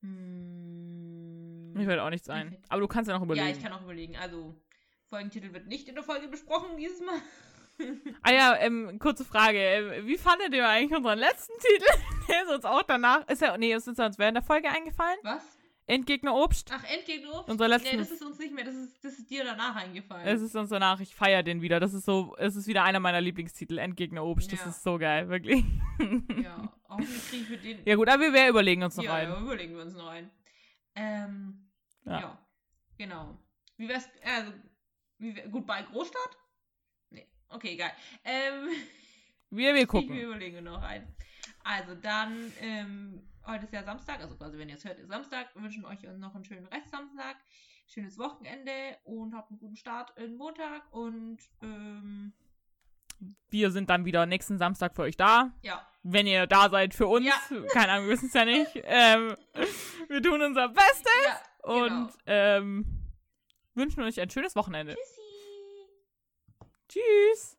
Hm. Mir fällt auch nichts ein. Aber du kannst ja noch überlegen. Ja, ich kann auch überlegen. Also, Folgentitel wird nicht in der Folge besprochen dieses Mal. Ah ja, ähm, kurze Frage. Ähm, wie fandet ihr eigentlich unseren letzten Titel? Der ist uns auch danach. Ist ja, nee, ist uns während der Folge eingefallen? Was? Entgegner Obst. Ach, Endgegner? Unser letzten- Nee, das ist uns nicht mehr. Das ist, das ist dir danach eingefallen. Es ist uns danach, ich feiere den wieder. Das ist so, es ist wieder einer meiner Lieblingstitel. Endgegner Obst. Das Ja. ist so geil, wirklich. ja, hoffentlich kriege ich für den. Ja gut, aber wir, wir überlegen uns noch ja, ein. ja, überlegen wir uns noch ein. Ähm, Ja. ja. genau. Wie wär's, also, wie wär, gut, bei Großstadt? Nee, okay, egal. Ähm, Wir, wir wir gucken. überlegen noch ein. Also dann, ähm, heute ist ja Samstag, also quasi wenn ihr es hört, ist Samstag. Wir wünschen euch noch einen schönen Restsamstag, schönes Wochenende und habt einen guten Start in Montag und ähm, Wir sind dann wieder nächsten Samstag für euch da. ja, Wenn ihr da seid für uns. Ja. Keine Ahnung, wir wissen es ja nicht. Ähm, wir tun unser Bestes ja und genau. ähm, wünschen euch ein schönes Wochenende. Tschüssi. Tschüss.